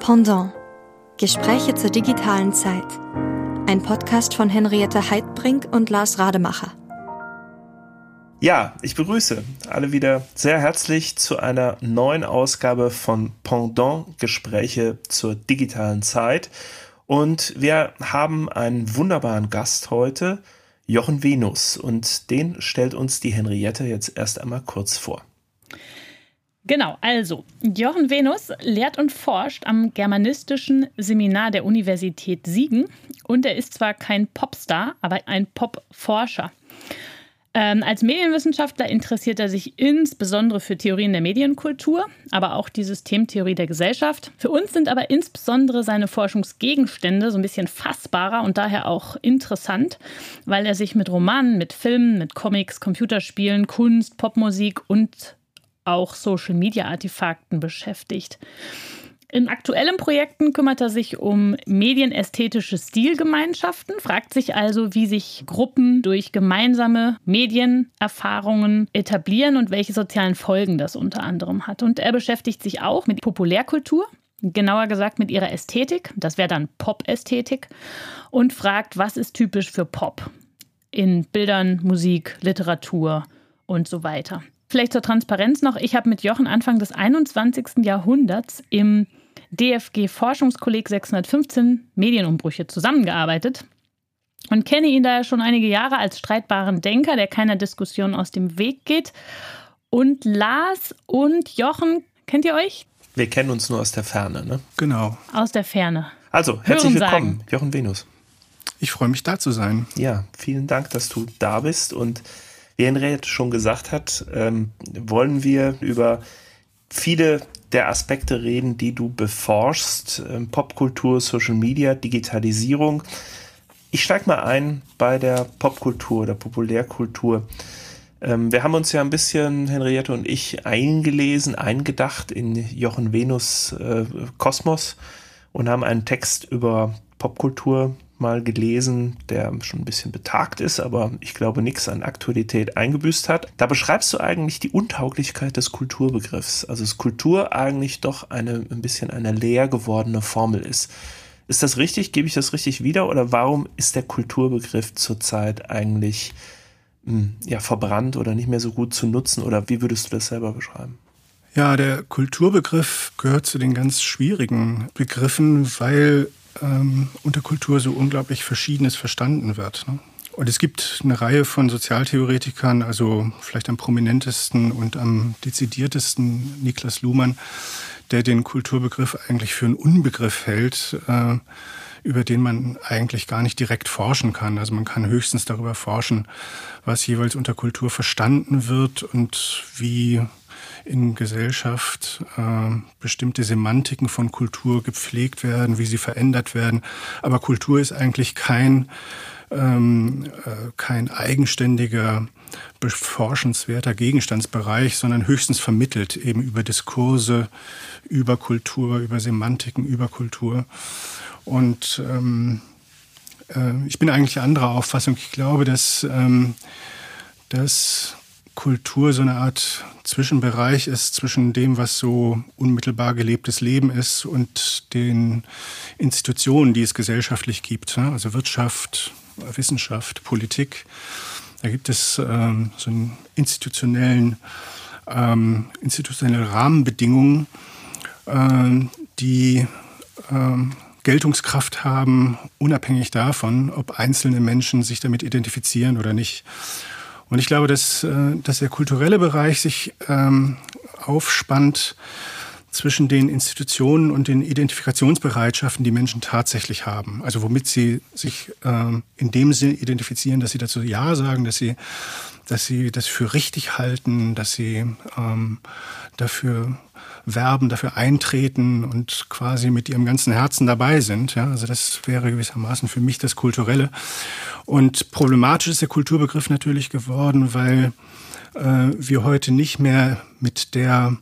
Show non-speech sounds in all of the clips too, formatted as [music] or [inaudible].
Pendant. Gespräche zur digitalen Zeit. Ein Podcast von Henriette Heidbrink und Lars Rademacher. Ja, ich begrüße alle wieder sehr herzlich zu einer neuen Ausgabe von Pendant Gespräche zur digitalen Zeit. Und wir haben einen wunderbaren Gast heute, Jochen Venus. Und den stellt uns die Henriette jetzt erst einmal kurz vor. Genau, also Jochen Venus lehrt und forscht am Germanistischen Seminar der Universität Siegen und er ist zwar kein Popstar, aber ein Popforscher. Ähm, als Medienwissenschaftler interessiert er sich insbesondere für Theorien der Medienkultur, aber auch die Systemtheorie der Gesellschaft. Für uns sind aber insbesondere seine Forschungsgegenstände so ein bisschen fassbarer und daher auch interessant, weil er sich mit Romanen, mit Filmen, mit Comics, Computerspielen, Kunst, Popmusik und auch Social-Media-Artefakten beschäftigt. In aktuellen Projekten kümmert er sich um medienästhetische Stilgemeinschaften, fragt sich also, wie sich Gruppen durch gemeinsame Medienerfahrungen etablieren und welche sozialen Folgen das unter anderem hat. Und er beschäftigt sich auch mit Populärkultur, genauer gesagt mit ihrer Ästhetik, das wäre dann Pop-Ästhetik, und fragt, was ist typisch für Pop in Bildern, Musik, Literatur und so weiter. Vielleicht zur Transparenz noch. Ich habe mit Jochen Anfang des 21. Jahrhunderts im DFG Forschungskolleg 615 Medienumbrüche zusammengearbeitet und kenne ihn daher schon einige Jahre als streitbaren Denker, der keiner Diskussion aus dem Weg geht. Und Lars und Jochen, kennt ihr euch? Wir kennen uns nur aus der Ferne, ne? Genau. Aus der Ferne. Also, herzlich Hören willkommen, sagen. Jochen Venus. Ich freue mich, da zu sein. Ja, vielen Dank, dass du da bist und wie Henriette schon gesagt hat, ähm, wollen wir über viele der Aspekte reden, die du beforschst. Ähm, Popkultur, Social Media, Digitalisierung. Ich steige mal ein bei der Popkultur oder Populärkultur. Ähm, wir haben uns ja ein bisschen, Henriette und ich, eingelesen, eingedacht in Jochen Venus äh, Kosmos und haben einen Text über Popkultur mal gelesen, der schon ein bisschen betagt ist, aber ich glaube nichts an Aktualität eingebüßt hat. Da beschreibst du eigentlich die Untauglichkeit des Kulturbegriffs. Also dass Kultur eigentlich doch eine ein bisschen eine leer gewordene Formel ist. Ist das richtig? Gebe ich das richtig wieder? Oder warum ist der Kulturbegriff zurzeit eigentlich hm, ja, verbrannt oder nicht mehr so gut zu nutzen? Oder wie würdest du das selber beschreiben? Ja, der Kulturbegriff gehört zu den ganz schwierigen Begriffen, weil ähm, unter Kultur so unglaublich Verschiedenes verstanden wird. Ne? Und es gibt eine Reihe von Sozialtheoretikern, also vielleicht am prominentesten und am dezidiertesten Niklas Luhmann, der den Kulturbegriff eigentlich für einen Unbegriff hält, äh, über den man eigentlich gar nicht direkt forschen kann. Also man kann höchstens darüber forschen, was jeweils unter Kultur verstanden wird und wie in Gesellschaft äh, bestimmte Semantiken von Kultur gepflegt werden, wie sie verändert werden. Aber Kultur ist eigentlich kein, ähm, äh, kein eigenständiger, beforschenswerter Gegenstandsbereich, sondern höchstens vermittelt eben über Diskurse, über Kultur, über Semantiken, über Kultur. Und ähm, äh, ich bin eigentlich anderer Auffassung. Ich glaube, dass, ähm, dass Kultur so eine Art Zwischenbereich ist zwischen dem, was so unmittelbar gelebtes Leben ist und den Institutionen, die es gesellschaftlich gibt. Ne? Also Wirtschaft, Wissenschaft, Politik. Da gibt es ähm, so einen institutionellen, ähm, institutionelle Rahmenbedingungen, ähm, die ähm, Geltungskraft haben, unabhängig davon, ob einzelne Menschen sich damit identifizieren oder nicht. Und ich glaube, dass, äh, dass der kulturelle Bereich sich ähm, aufspannt zwischen den Institutionen und den Identifikationsbereitschaften, die Menschen tatsächlich haben. Also womit sie sich ähm, in dem Sinn identifizieren, dass sie dazu Ja sagen, dass sie, dass sie das für richtig halten, dass sie ähm, dafür werben, dafür eintreten und quasi mit ihrem ganzen Herzen dabei sind. Ja, also das wäre gewissermaßen für mich das Kulturelle. Und problematisch ist der Kulturbegriff natürlich geworden, weil äh, wir heute nicht mehr mit der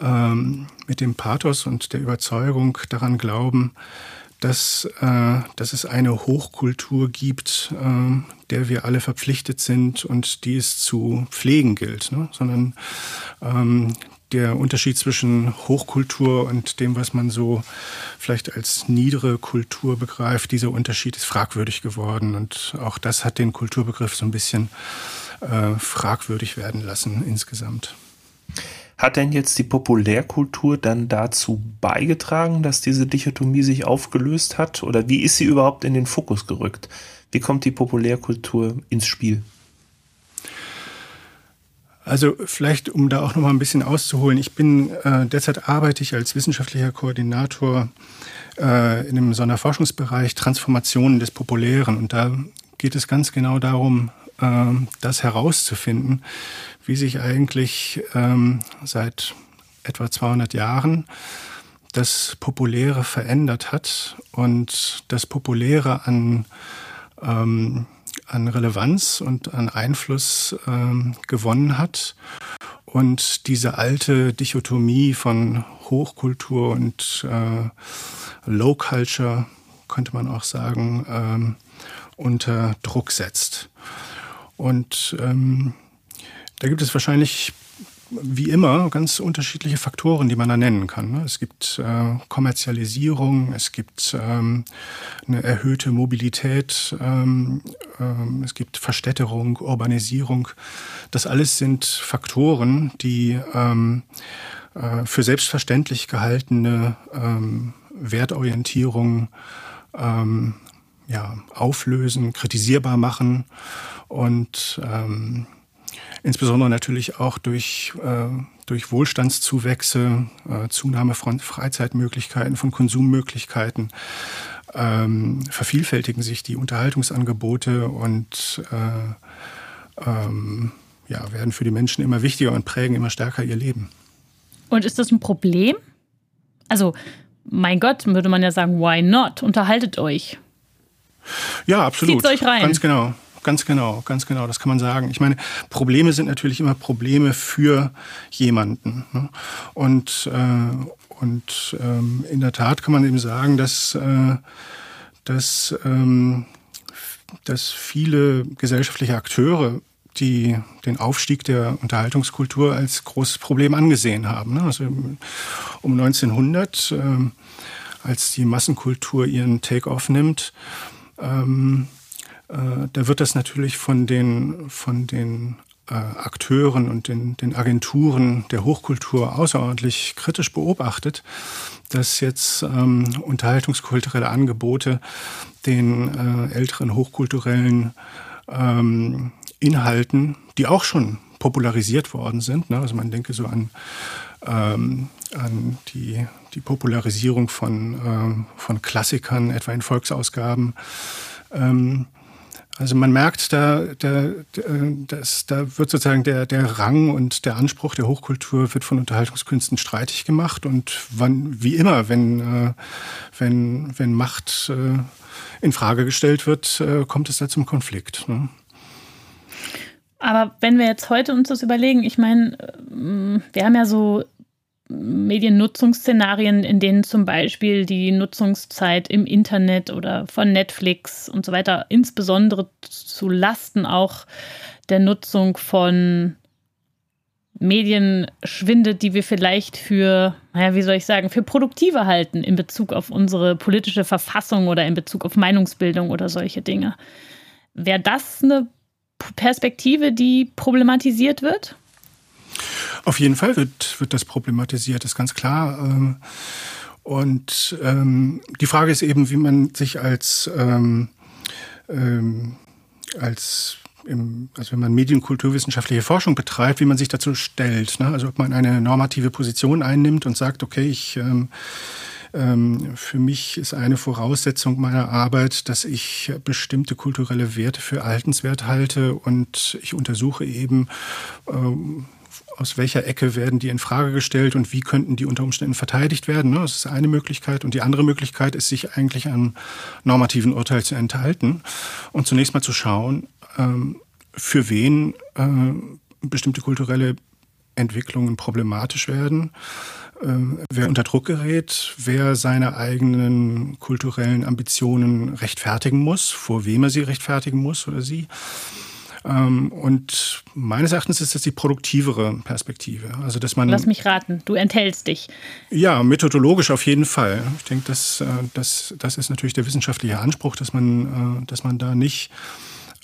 ähm, mit dem Pathos und der Überzeugung daran glauben, dass, äh, dass es eine Hochkultur gibt, äh, der wir alle verpflichtet sind und die es zu pflegen gilt, ne? sondern ähm, der Unterschied zwischen Hochkultur und dem, was man so vielleicht als niedere Kultur begreift, dieser Unterschied ist fragwürdig geworden. Und auch das hat den Kulturbegriff so ein bisschen äh, fragwürdig werden lassen insgesamt. Hat denn jetzt die Populärkultur dann dazu beigetragen, dass diese Dichotomie sich aufgelöst hat? Oder wie ist sie überhaupt in den Fokus gerückt? Wie kommt die Populärkultur ins Spiel? Also vielleicht, um da auch noch mal ein bisschen auszuholen, ich bin äh, derzeit arbeite ich als wissenschaftlicher Koordinator äh, in einem Sonderforschungsbereich Transformationen des Populären und da geht es ganz genau darum, äh, das herauszufinden, wie sich eigentlich ähm, seit etwa 200 Jahren das Populäre verändert hat und das Populäre an ähm, an Relevanz und an Einfluss ähm, gewonnen hat. Und diese alte Dichotomie von Hochkultur und äh, Low Culture, könnte man auch sagen, ähm, unter Druck setzt. Und ähm, da gibt es wahrscheinlich wie immer ganz unterschiedliche Faktoren, die man da nennen kann. Ne? Es gibt äh, Kommerzialisierung, es gibt ähm, eine erhöhte Mobilität, ähm, ähm, es gibt Verstädterung, Urbanisierung. Das alles sind Faktoren, die ähm, äh, für selbstverständlich gehaltene ähm, Wertorientierung ähm, ja, auflösen, kritisierbar machen und ähm, insbesondere natürlich auch durch, äh, durch Wohlstandszuwächse, äh, Zunahme von Freizeitmöglichkeiten, von Konsummöglichkeiten, ähm, vervielfältigen sich die Unterhaltungsangebote und äh, ähm, ja, werden für die Menschen immer wichtiger und prägen immer stärker ihr Leben. Und ist das ein Problem? Also, mein Gott, würde man ja sagen, why not? Unterhaltet euch. Ja, absolut. Zieht's euch rein. Ganz genau. Ganz genau, ganz genau, das kann man sagen. Ich meine, Probleme sind natürlich immer Probleme für jemanden. Ne? Und, äh, und ähm, in der Tat kann man eben sagen, dass, äh, dass, ähm, dass viele gesellschaftliche Akteure die den Aufstieg der Unterhaltungskultur als großes Problem angesehen haben. Ne? Also um 1900, äh, als die Massenkultur ihren Take-off nimmt, ähm, äh, da wird das natürlich von den, von den äh, Akteuren und den, den Agenturen der Hochkultur außerordentlich kritisch beobachtet, dass jetzt ähm, unterhaltungskulturelle Angebote den äh, älteren hochkulturellen ähm, Inhalten, die auch schon popularisiert worden sind, ne? also man denke so an, ähm, an die, die Popularisierung von, äh, von Klassikern, etwa in Volksausgaben, ähm, also man merkt, da, da, das, da wird sozusagen der, der Rang und der Anspruch der Hochkultur wird von Unterhaltungskünsten streitig gemacht. Und wann, wie immer, wenn, äh, wenn, wenn Macht äh, in Frage gestellt wird, äh, kommt es da zum Konflikt. Ne? Aber wenn wir jetzt heute uns das überlegen, ich meine, wir haben ja so Mediennutzungsszenarien, in denen zum Beispiel die Nutzungszeit im Internet oder von Netflix und so weiter, insbesondere zu Lasten auch der Nutzung von Medien schwindet, die wir vielleicht für, naja, wie soll ich sagen, für produktive halten in Bezug auf unsere politische Verfassung oder in Bezug auf Meinungsbildung oder solche Dinge. Wäre das eine Perspektive, die problematisiert wird? Auf jeden Fall wird, wird das problematisiert, ist ganz klar. Ähm, und ähm, die Frage ist eben, wie man sich als, ähm, ähm, als im, also wenn man medienkulturwissenschaftliche Forschung betreibt, wie man sich dazu stellt. Ne? Also ob man eine normative Position einnimmt und sagt, okay, ich ähm, ähm, für mich ist eine Voraussetzung meiner Arbeit, dass ich bestimmte kulturelle Werte für erhaltenswert halte und ich untersuche eben, ähm, aus welcher Ecke werden die in Frage gestellt und wie könnten die unter Umständen verteidigt werden. Ne? Das ist eine Möglichkeit. Und die andere Möglichkeit ist, sich eigentlich einem normativen Urteil zu enthalten und zunächst mal zu schauen, ähm, für wen äh, bestimmte kulturelle Entwicklungen problematisch werden, äh, wer unter Druck gerät, wer seine eigenen kulturellen Ambitionen rechtfertigen muss, vor wem er sie rechtfertigen muss oder sie und meines Erachtens ist das die produktivere Perspektive. Also, dass man. Lass mich raten, du enthältst dich. Ja, methodologisch auf jeden Fall. Ich denke, das, äh, das, das ist natürlich der wissenschaftliche Anspruch, dass man, äh, dass man da nicht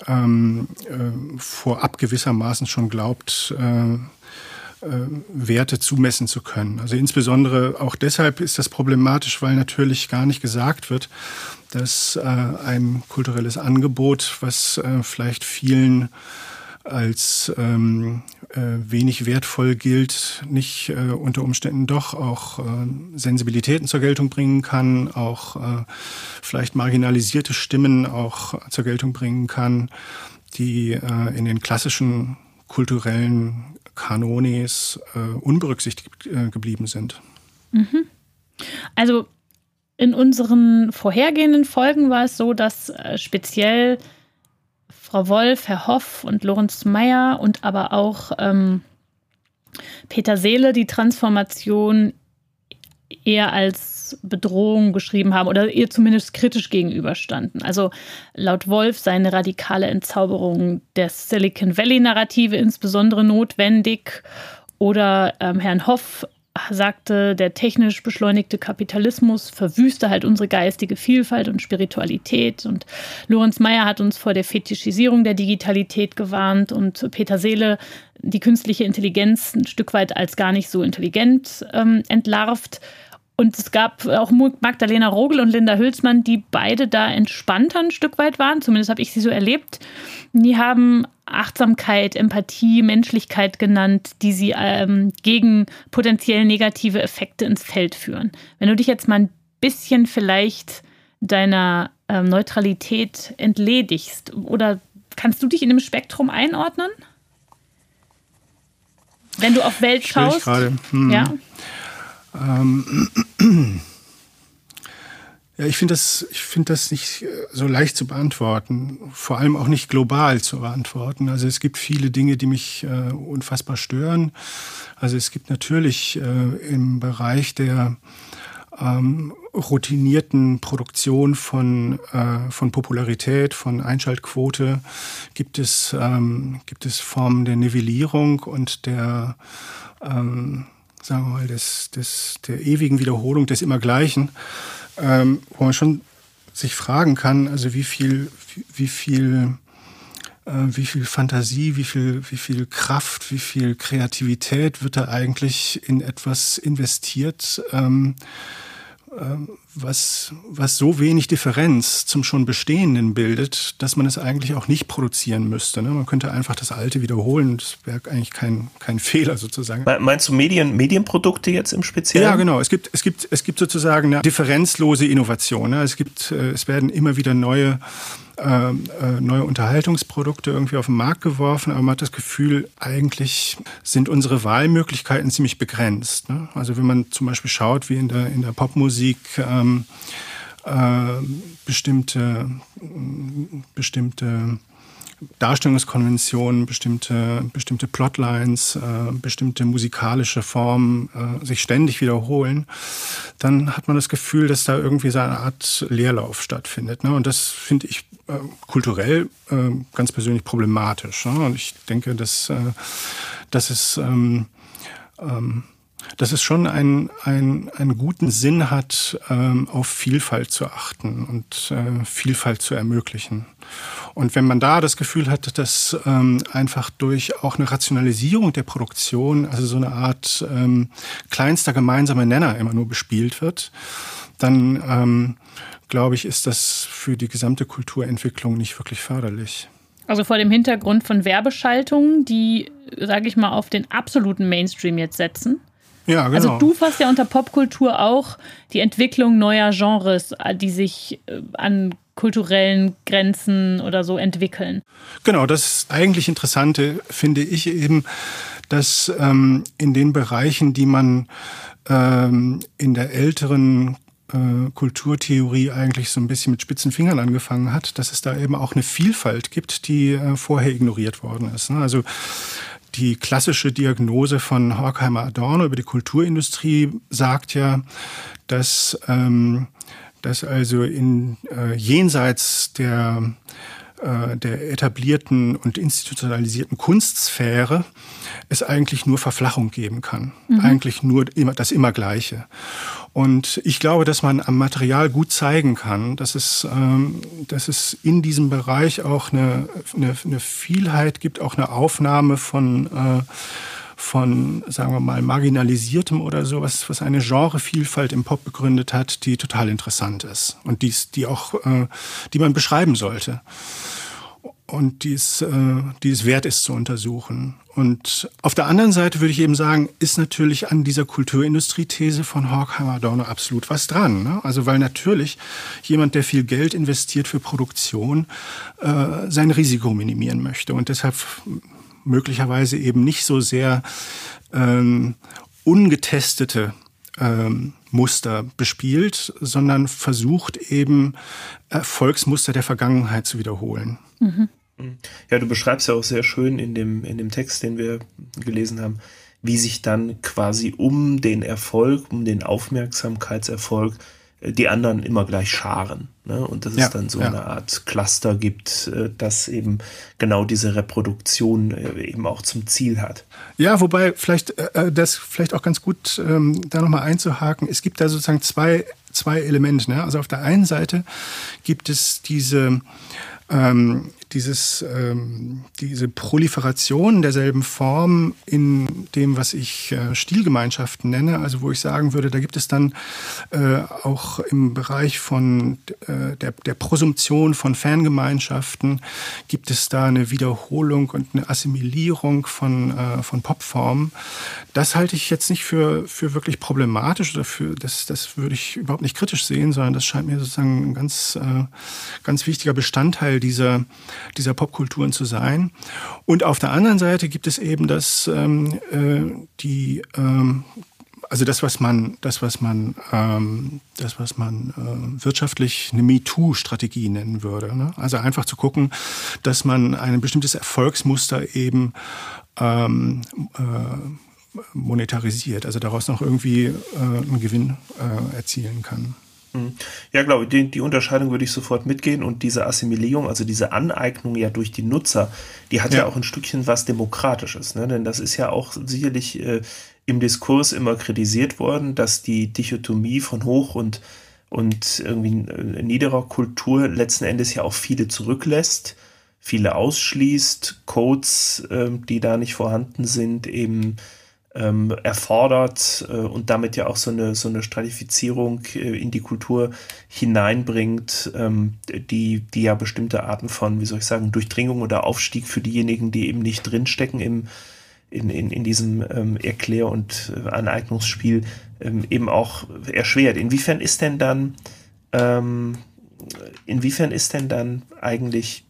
ähm, äh, vorab gewissermaßen schon glaubt, äh, Werte zumessen zu können. Also insbesondere auch deshalb ist das problematisch, weil natürlich gar nicht gesagt wird, dass äh, ein kulturelles Angebot, was äh, vielleicht vielen als ähm, äh, wenig wertvoll gilt, nicht äh, unter Umständen doch auch äh, Sensibilitäten zur Geltung bringen kann, auch äh, vielleicht marginalisierte Stimmen auch zur Geltung bringen kann, die äh, in den klassischen kulturellen Kanonis äh, unberücksichtigt äh, geblieben sind. Mhm. Also in unseren vorhergehenden Folgen war es so, dass äh, speziell Frau Wolf, Herr Hoff und Lorenz Meyer und aber auch ähm, Peter Seele die Transformation eher als Bedrohung geschrieben haben oder ihr zumindest kritisch gegenüberstanden. Also laut Wolf seine radikale Entzauberung der Silicon Valley-Narrative insbesondere notwendig oder ähm, Herrn Hoff sagte, der technisch beschleunigte Kapitalismus verwüste halt unsere geistige Vielfalt und Spiritualität. Und Lorenz Meyer hat uns vor der Fetischisierung der Digitalität gewarnt und Peter Seele die künstliche Intelligenz ein Stück weit als gar nicht so intelligent ähm, entlarvt. Und es gab auch Magdalena Rogel und Linda Hülsmann, die beide da entspannter ein Stück weit waren. Zumindest habe ich sie so erlebt. Die haben Achtsamkeit, Empathie, Menschlichkeit genannt, die sie ähm, gegen potenziell negative Effekte ins Feld führen. Wenn du dich jetzt mal ein bisschen vielleicht deiner ähm, Neutralität entledigst oder kannst du dich in dem Spektrum einordnen? Wenn du auf Welt schaust. Hm. Ja. Ähm, [clears throat] ja, ich finde das, ich das nicht äh, so leicht zu beantworten, vor allem auch nicht global zu beantworten. Also es gibt viele Dinge, die mich äh, unfassbar stören. Also es gibt natürlich äh, im Bereich der ähm, routinierten Produktion von, äh, von Popularität, von Einschaltquote gibt es, ähm, gibt es Formen der Nivellierung und der ähm, sagen wir mal, des, des, der ewigen Wiederholung des Immergleichen, ähm, wo man schon sich fragen kann, also wie viel, wie, viel, äh, wie viel Fantasie, wie viel, wie viel Kraft, wie viel Kreativität wird da eigentlich in etwas investiert, ähm, was, was so wenig Differenz zum schon Bestehenden bildet, dass man es eigentlich auch nicht produzieren müsste. Ne? Man könnte einfach das Alte wiederholen. Das wäre eigentlich kein, kein [laughs] Fehler sozusagen. Meinst du Medien, Medienprodukte jetzt im Speziellen? Ja, genau. Es gibt, es gibt, es gibt sozusagen eine differenzlose Innovation. Ne? Es gibt, äh, es werden immer wieder neue ähm, äh, neue Unterhaltungsprodukte irgendwie auf den Markt geworfen, aber man hat das Gefühl, eigentlich sind unsere Wahlmöglichkeiten ziemlich begrenzt. Ne? Also wenn man zum Beispiel schaut, wie in der, in der Popmusik ähm, äh, bestimmte, bestimmte Darstellungskonventionen, bestimmte, bestimmte Plotlines, äh, bestimmte musikalische Formen äh, sich ständig wiederholen, dann hat man das Gefühl, dass da irgendwie so eine Art Leerlauf stattfindet. Ne? Und das finde ich äh, kulturell äh, ganz persönlich problematisch. Ne? Und ich denke, dass, äh, dass es ähm, ähm, dass es schon einen, einen, einen guten Sinn hat, ähm, auf Vielfalt zu achten und äh, Vielfalt zu ermöglichen. Und wenn man da das Gefühl hat, dass ähm, einfach durch auch eine Rationalisierung der Produktion, also so eine Art ähm, kleinster gemeinsamer Nenner immer nur bespielt wird, dann ähm, glaube ich, ist das für die gesamte Kulturentwicklung nicht wirklich förderlich. Also vor dem Hintergrund von Werbeschaltungen, die, sage ich mal, auf den absoluten Mainstream jetzt setzen. Ja, genau. Also du fasst ja unter Popkultur auch die Entwicklung neuer Genres, die sich äh, an kulturellen Grenzen oder so entwickeln. Genau, das eigentlich Interessante finde ich eben, dass ähm, in den Bereichen, die man ähm, in der älteren äh, Kulturtheorie eigentlich so ein bisschen mit spitzen Fingern angefangen hat, dass es da eben auch eine Vielfalt gibt, die äh, vorher ignoriert worden ist. Ne? Also die klassische Diagnose von Horkheimer Adorno über die Kulturindustrie sagt ja, dass, ähm, dass also in äh, jenseits der äh, der etablierten und institutionalisierten Kunstsphäre es eigentlich nur Verflachung geben kann. Mhm. Eigentlich nur immer, das immer Gleiche. Und ich glaube, dass man am Material gut zeigen kann, dass es, ähm, dass es in diesem Bereich auch eine, eine, eine Vielheit gibt, auch eine Aufnahme von äh, von, sagen wir mal, marginalisiertem oder so, was, was eine Genrevielfalt im Pop begründet hat, die total interessant ist und dies, die auch, äh, die man beschreiben sollte und die es, äh, die es wert ist zu untersuchen. Und auf der anderen Seite würde ich eben sagen, ist natürlich an dieser Kulturindustrie-These von Horkheimer Dorner absolut was dran. Ne? Also weil natürlich jemand, der viel Geld investiert für Produktion, äh, sein Risiko minimieren möchte und deshalb möglicherweise eben nicht so sehr ähm, ungetestete ähm, Muster bespielt, sondern versucht eben Erfolgsmuster der Vergangenheit zu wiederholen. Mhm. Ja, du beschreibst ja auch sehr schön in dem, in dem Text, den wir gelesen haben, wie sich dann quasi um den Erfolg, um den Aufmerksamkeitserfolg die anderen immer gleich scharen. Ne? Und dass ja, es dann so ja. eine Art Cluster gibt, äh, das eben genau diese Reproduktion äh, eben auch zum Ziel hat. Ja, wobei vielleicht äh, das vielleicht auch ganz gut ähm, da nochmal einzuhaken. Es gibt da sozusagen zwei, zwei Elemente. Ne? Also auf der einen Seite gibt es diese ähm, dieses, ähm, diese Proliferation derselben Form in dem, was ich äh, Stilgemeinschaften nenne, also wo ich sagen würde, da gibt es dann äh, auch im Bereich von äh, der, der Prosumption von Fangemeinschaften, gibt es da eine Wiederholung und eine Assimilierung von, äh, von Popformen. Das halte ich jetzt nicht für, für wirklich problematisch oder für, das, das würde ich überhaupt nicht kritisch sehen, sondern das scheint mir sozusagen ein ganz, äh, ganz wichtiger Bestandteil dieser dieser Popkulturen zu sein. Und auf der anderen Seite gibt es eben das, ähm, äh, die, ähm, also das, was man, das, was man, ähm, das, was man äh, wirtschaftlich eine MeToo-Strategie nennen würde. Ne? Also einfach zu gucken, dass man ein bestimmtes Erfolgsmuster eben ähm, äh, monetarisiert, also daraus noch irgendwie äh, einen Gewinn äh, erzielen kann. Mhm. Ja, glaube ich, die, die, Unterscheidung würde ich sofort mitgehen und diese Assimilierung, also diese Aneignung ja durch die Nutzer, die hat ja, ja auch ein Stückchen was Demokratisches, ne? denn das ist ja auch sicherlich äh, im Diskurs immer kritisiert worden, dass die Dichotomie von hoch und, und irgendwie äh, niederer Kultur letzten Endes ja auch viele zurücklässt, viele ausschließt, Codes, äh, die da nicht vorhanden sind, eben ähm, erfordert äh, und damit ja auch so eine, so eine Stratifizierung äh, in die Kultur hineinbringt, ähm, die, die ja bestimmte Arten von, wie soll ich sagen, Durchdringung oder Aufstieg für diejenigen, die eben nicht drinstecken im, in, in, in diesem ähm, Erklär- und äh, Aneignungsspiel, ähm, eben auch erschwert. Inwiefern ist denn dann, ähm, inwiefern ist denn dann eigentlich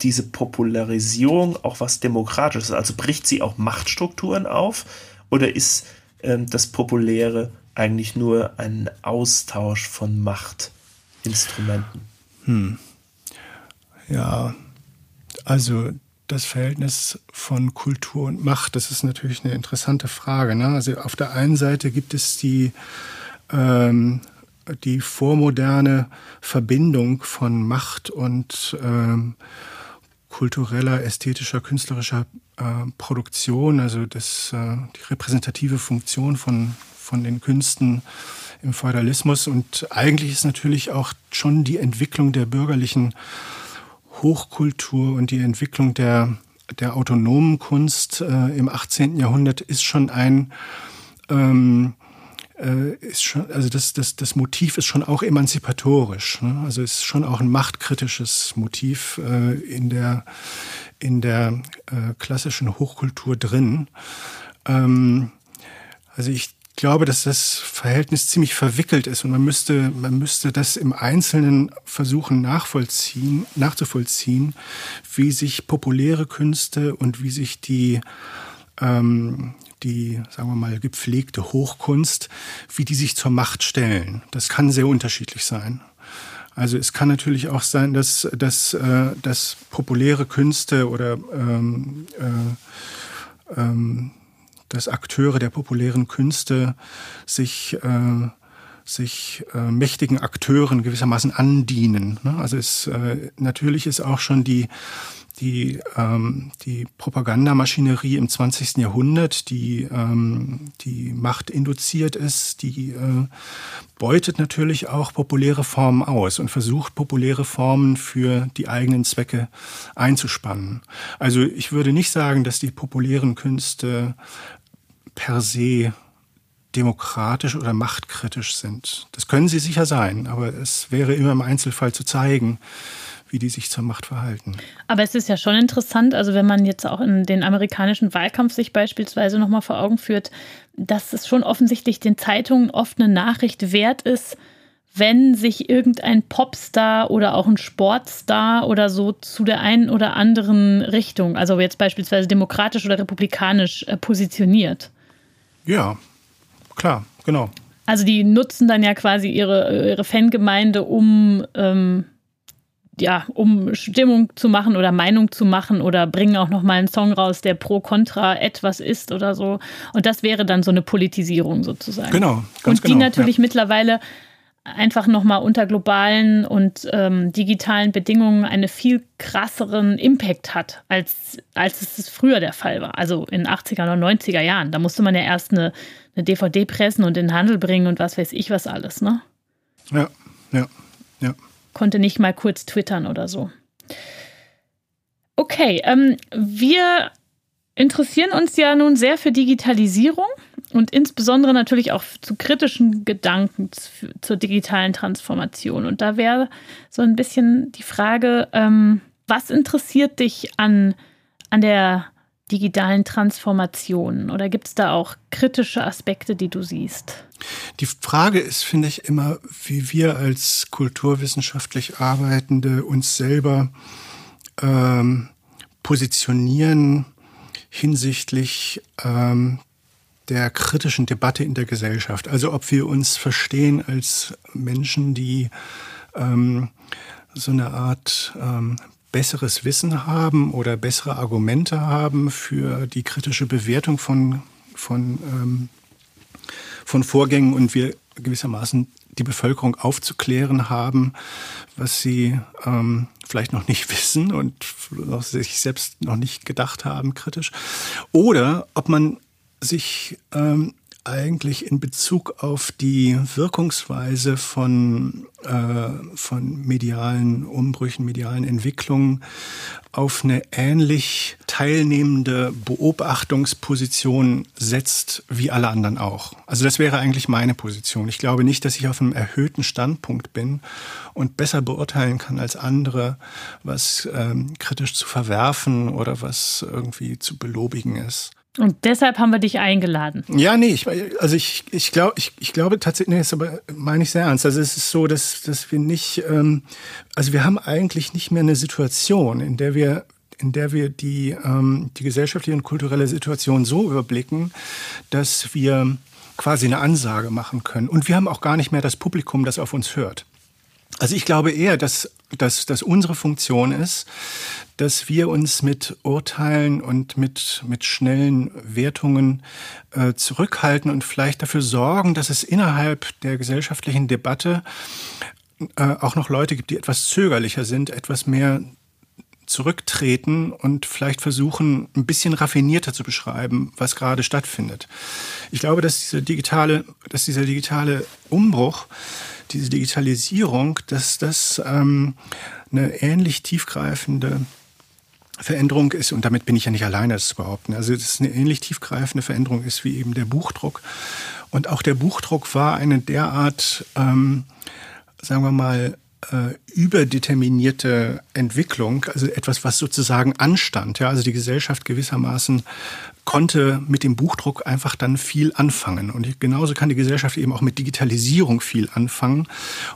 diese Popularisierung auch was Demokratisches? Also bricht sie auch Machtstrukturen auf oder ist ähm, das Populäre eigentlich nur ein Austausch von Machtinstrumenten? Hm. Ja, also das Verhältnis von Kultur und Macht, das ist natürlich eine interessante Frage. Ne? Also auf der einen Seite gibt es die, ähm, die vormoderne Verbindung von Macht und ähm, kultureller, ästhetischer, künstlerischer äh, Produktion, also das, äh, die repräsentative Funktion von, von den Künsten im Feudalismus. Und eigentlich ist natürlich auch schon die Entwicklung der bürgerlichen Hochkultur und die Entwicklung der, der autonomen Kunst äh, im 18. Jahrhundert ist schon ein ähm, äh, ist schon, also das, das, das Motiv ist schon auch emanzipatorisch. Ne? Also ist schon auch ein machtkritisches Motiv äh, in der, in der äh, klassischen Hochkultur drin. Ähm, also ich glaube, dass das Verhältnis ziemlich verwickelt ist und man müsste, man müsste das im Einzelnen versuchen nachvollziehen, nachzuvollziehen, wie sich populäre Künste und wie sich die ähm, die, sagen wir mal, gepflegte Hochkunst, wie die sich zur Macht stellen. Das kann sehr unterschiedlich sein. Also es kann natürlich auch sein, dass, dass, äh, dass populäre Künste oder ähm, äh, ähm, dass Akteure der populären Künste sich äh, sich äh, mächtigen Akteuren gewissermaßen andienen. Ne? Also es äh, natürlich ist auch schon die die, ähm, die Propagandamaschinerie im 20. Jahrhundert, die, ähm, die Macht induziert ist, die äh, beutet natürlich auch populäre Formen aus und versucht populäre Formen für die eigenen Zwecke einzuspannen. Also ich würde nicht sagen, dass die populären Künste per se demokratisch oder machtkritisch sind. Das können sie sicher sein, aber es wäre immer im Einzelfall zu zeigen, wie die sich zur Macht verhalten. Aber es ist ja schon interessant, also wenn man jetzt auch in den amerikanischen Wahlkampf sich beispielsweise nochmal vor Augen führt, dass es schon offensichtlich den Zeitungen oft eine Nachricht wert ist, wenn sich irgendein Popstar oder auch ein Sportstar oder so zu der einen oder anderen Richtung, also jetzt beispielsweise demokratisch oder republikanisch, äh, positioniert. Ja, klar, genau. Also die nutzen dann ja quasi ihre, ihre Fangemeinde, um ähm, ja, um Stimmung zu machen oder Meinung zu machen oder bringen auch noch mal einen Song raus, der pro kontra etwas ist oder so. Und das wäre dann so eine Politisierung sozusagen. Genau. Ganz und die genau, natürlich ja. mittlerweile einfach noch mal unter globalen und ähm, digitalen Bedingungen einen viel krasseren Impact hat, als, als es früher der Fall war. Also in 80er oder 90er Jahren. Da musste man ja erst eine, eine DVD pressen und in den Handel bringen und was weiß ich was alles, ne? Ja, ja konnte nicht mal kurz twittern oder so. Okay, ähm, wir interessieren uns ja nun sehr für Digitalisierung und insbesondere natürlich auch zu kritischen Gedanken zur digitalen Transformation. Und da wäre so ein bisschen die Frage, ähm, was interessiert dich an, an der digitalen Transformation? Oder gibt es da auch kritische Aspekte, die du siehst? Die Frage ist, finde ich, immer, wie wir als kulturwissenschaftlich Arbeitende uns selber ähm, positionieren hinsichtlich ähm, der kritischen Debatte in der Gesellschaft. Also ob wir uns verstehen als Menschen, die ähm, so eine Art ähm, besseres Wissen haben oder bessere Argumente haben für die kritische Bewertung von, von, ähm, von Vorgängen und wir gewissermaßen die Bevölkerung aufzuklären haben, was sie ähm, vielleicht noch nicht [laughs] wissen und sich selbst noch nicht gedacht haben, kritisch. Oder ob man sich ähm, eigentlich in Bezug auf die Wirkungsweise von, äh, von medialen Umbrüchen, medialen Entwicklungen auf eine ähnlich teilnehmende Beobachtungsposition setzt wie alle anderen auch. Also das wäre eigentlich meine Position. Ich glaube nicht, dass ich auf einem erhöhten Standpunkt bin und besser beurteilen kann als andere, was ähm, kritisch zu verwerfen oder was irgendwie zu belobigen ist. Und deshalb haben wir dich eingeladen. Ja, nee, ich, also ich, ich, glaub, ich, ich glaube tatsächlich, nee, das aber meine ich sehr ernst. Also es ist so, dass, dass wir nicht, ähm, also wir haben eigentlich nicht mehr eine Situation, in der wir in der wir die, ähm, die gesellschaftliche und kulturelle Situation so überblicken, dass wir quasi eine Ansage machen können. Und wir haben auch gar nicht mehr das Publikum, das auf uns hört. Also ich glaube eher, dass, dass, dass unsere Funktion ist, dass wir uns mit Urteilen und mit, mit schnellen Wertungen äh, zurückhalten und vielleicht dafür sorgen, dass es innerhalb der gesellschaftlichen Debatte äh, auch noch Leute gibt, die etwas zögerlicher sind, etwas mehr zurücktreten und vielleicht versuchen, ein bisschen raffinierter zu beschreiben, was gerade stattfindet. Ich glaube, dass diese digitale, dass dieser digitale Umbruch, diese Digitalisierung, dass das ähm, eine ähnlich tiefgreifende Veränderung ist, und damit bin ich ja nicht alleine, das zu behaupten, also das ist eine ähnlich tiefgreifende Veränderung ist wie eben der Buchdruck. Und auch der Buchdruck war eine derart, ähm, sagen wir mal, äh, überdeterminierte Entwicklung, also etwas, was sozusagen anstand. Ja, also die Gesellschaft gewissermaßen konnte mit dem Buchdruck einfach dann viel anfangen. Und genauso kann die Gesellschaft eben auch mit Digitalisierung viel anfangen.